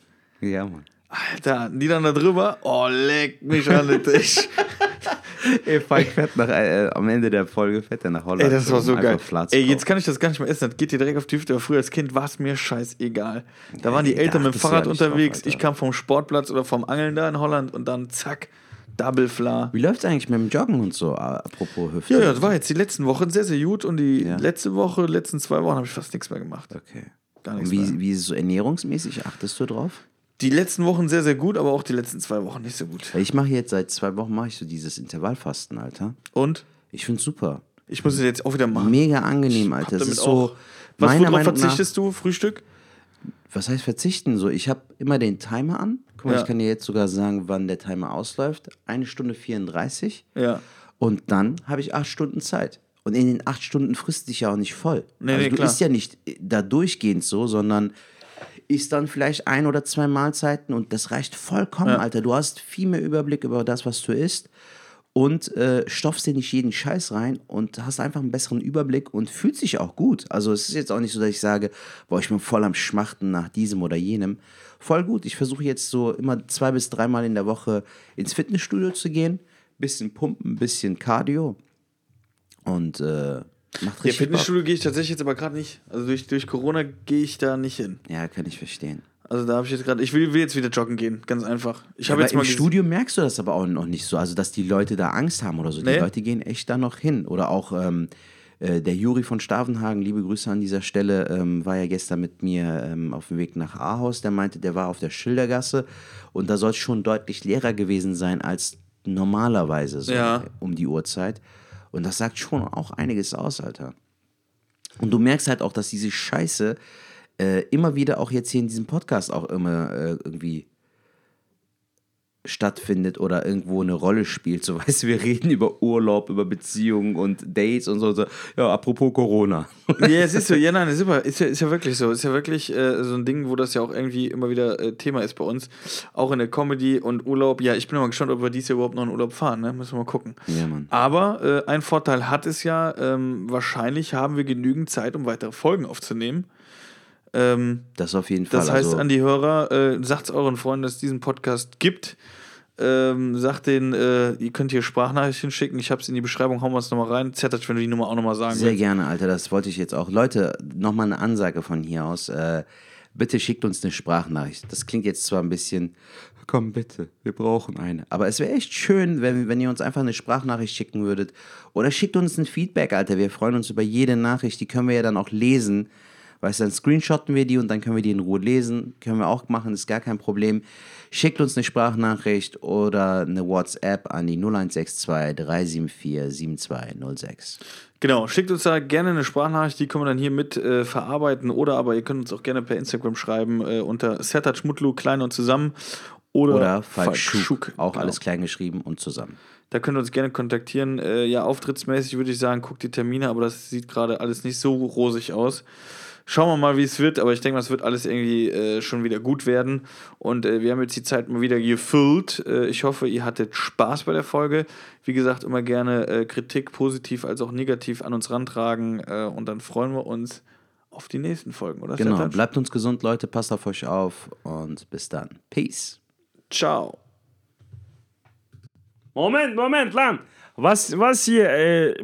Ja, Mann. Alter, die dann da drüber, oh, leck mich an den Tisch. Ey, Falk fährt nach, äh, am Ende der Folge fährt er nach Holland. Ey, das war so geil. Ey, jetzt kann ich das gar nicht mehr essen. Das geht dir direkt auf die Hüfte. Aber früher als Kind war es mir scheißegal. Da waren die Eltern mit dem Fahrrad ja drauf, unterwegs. Alter. ich kam vom Sportplatz oder vom Angeln da in Holland und dann zack, Double Fla. Wie läuft's eigentlich mit dem Joggen und so, apropos Hüfte? Ja, ja, das war jetzt die letzten Wochen sehr, sehr gut. Und die Ja. letzte Woche, letzten zwei Wochen habe ich fast nichts mehr gemacht. Okay. Gar Und nichts wie, mehr. wie ist es so ernährungsmäßig? Achtest du drauf? Die letzten Wochen sehr, sehr gut, aber auch die letzten zwei Wochen nicht so gut. Ich mache jetzt seit zwei Wochen mache ich so dieses Intervallfasten, Alter. Und Ich find's super. ich muss es jetzt auch wieder machen. Mega angenehm, Alter. Es damit ist so. Was, worauf Meinung nach, verzichtest du? Frühstück? was heißt verzichten? So, ich habe immer den Timer an. Guck mal, Ja. ich kann dir jetzt sogar sagen, wann der Timer ausläuft. Eine Stunde 34. Ja. Und dann habe ich acht Stunden Zeit. Und in den acht Stunden frisst dich ja auch nicht voll. Nee, also nee, du klar. isst ja nicht da durchgehend so, sondern isst dann vielleicht ein oder zwei Mahlzeiten und das reicht vollkommen, Ja. Alter. Du hast viel mehr Überblick über das, was du isst und äh, stopfst dir nicht jeden Scheiß rein und hast einfach einen besseren Überblick und fühlt sich auch gut. Also es ist jetzt auch nicht so, dass ich sage, boah, ich bin voll am Schmachten nach diesem oder jenem. Voll gut. Ich versuche jetzt so immer zwei bis dreimal in der Woche ins Fitnessstudio zu gehen, bisschen pumpen, bisschen Cardio und äh, macht Ja, richtig Bock. Fitnessstudio gehe ich tatsächlich jetzt aber gerade nicht. Also durch, durch Corona gehe ich da nicht hin. Ja, kann ich verstehen. Also da habe ich jetzt gerade, ich will, will jetzt wieder joggen gehen, ganz einfach. Ich habe aber jetzt im mal ges- Studio merkst du das aber auch noch nicht so, also dass die Leute da Angst haben oder so. Die Nee. Leute gehen echt da noch hin. Oder auch ähm, äh, der Juri von Stavenhagen, liebe Grüße an dieser Stelle, ähm, war ja gestern mit mir ähm, auf dem Weg nach Ahaus. Der meinte, der war auf der Schildergasse und da soll es schon deutlich leerer gewesen sein als normalerweise so Ja. um die Uhrzeit. Und das sagt schon auch einiges aus, Alter. Und du merkst halt auch, dass diese Scheiße äh, immer wieder auch jetzt hier in diesem Podcast auch immer äh, irgendwie stattfindet oder irgendwo eine Rolle spielt. So weißt du, wir reden über Urlaub, über Beziehungen und Dates und so. so. Ja, apropos Corona. Ja, es ist so, ja, nein, ist, super. Ist, ja, ist ja wirklich so. Ist ja wirklich äh, so ein Ding, wo das ja auch irgendwie immer wieder äh, Thema ist bei uns. Auch in der Comedy und Urlaub. Ja, ich bin mal gespannt, ob wir dieses Jahr überhaupt noch in Urlaub fahren, ne? Müssen wir mal gucken. Ja, Mann. Aber äh, ein Vorteil hat es ja, ähm, wahrscheinlich haben wir genügend Zeit, um weitere Folgen aufzunehmen. Ähm, Das auf jeden Fall. das heißt also, an die Hörer, äh, sagt euren Freunden, dass es diesen Podcast gibt. Ähm, sagt denen, äh, ihr könnt hier Sprachnachrichten schicken. Ich habe es in die Beschreibung, hauen wir es nochmal rein. Zertatsch, wenn du die Nummer auch nochmal sagen Sehr willst. gerne, Alter. Das wollte ich jetzt auch. Leute, nochmal eine Ansage von hier aus. Äh, bitte schickt uns eine Sprachnachricht. Das klingt jetzt zwar ein bisschen, komm bitte, wir brauchen eine. Aber es wäre echt schön, wenn, wenn ihr uns einfach eine Sprachnachricht schicken würdet. Oder schickt uns ein Feedback, Alter. Wir freuen uns über jede Nachricht. Die können wir ja dann auch lesen. Weißt du, dann screenshotten wir die und dann können wir die in Ruhe lesen. Können wir auch machen, ist gar kein Problem. Schickt uns eine Sprachnachricht oder eine WhatsApp an die 0162 374 7206. Genau, schickt uns da gerne eine Sprachnachricht, die können wir dann hier mit äh, verarbeiten. Oder aber ihr könnt uns auch gerne per Instagram schreiben äh, unter Sertatschmutlu, klein und zusammen. Oder, Oder Falk Schuk, Schuk, auch genau. alles klein geschrieben und zusammen. Da könnt ihr uns gerne kontaktieren. Äh, ja, auftrittsmäßig würde ich sagen, guckt die Termine, aber das sieht gerade alles nicht so rosig aus. Schauen wir mal, wie es wird, aber ich denke mal, es wird alles irgendwie äh, schon wieder gut werden. Und äh, wir haben jetzt die Zeit mal wieder gefüllt. Äh, ich hoffe, ihr hattet Spaß bei der Folge. Wie gesagt, immer gerne äh, Kritik, positiv als auch negativ an uns rantragen. Äh, und dann freuen wir uns auf die nächsten Folgen, oder? Genau, bleibt uns gesund, Leute, passt auf euch auf und bis dann. Peace. Ciao. Moment, Moment, Lan. Was, was hier äh,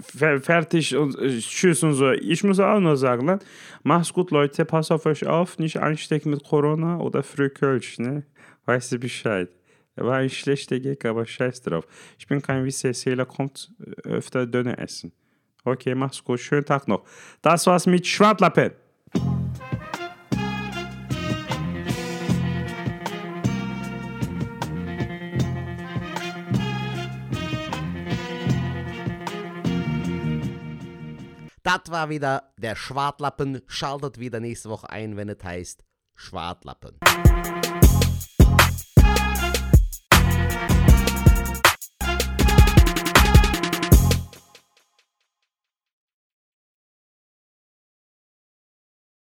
fer- fertig und äh, tschüss und so. Ich muss auch nur sagen, Lan. Macht's gut, Leute. Passt auf euch auf. Nicht anstecken mit Corona oder Frühkölsch, ne? Weißt du Bescheid. War ein schlechter Gag, aber scheiß drauf. Ich bin kein Wisseseler, kommt äh, öfter Döner essen. Okay, mach's gut. Schönen Tag noch. Das war's mit Schwartlappen. Das war wieder der Schwartlappen. Schaltet wieder nächste Woche ein, wenn es heißt Schwartlappen.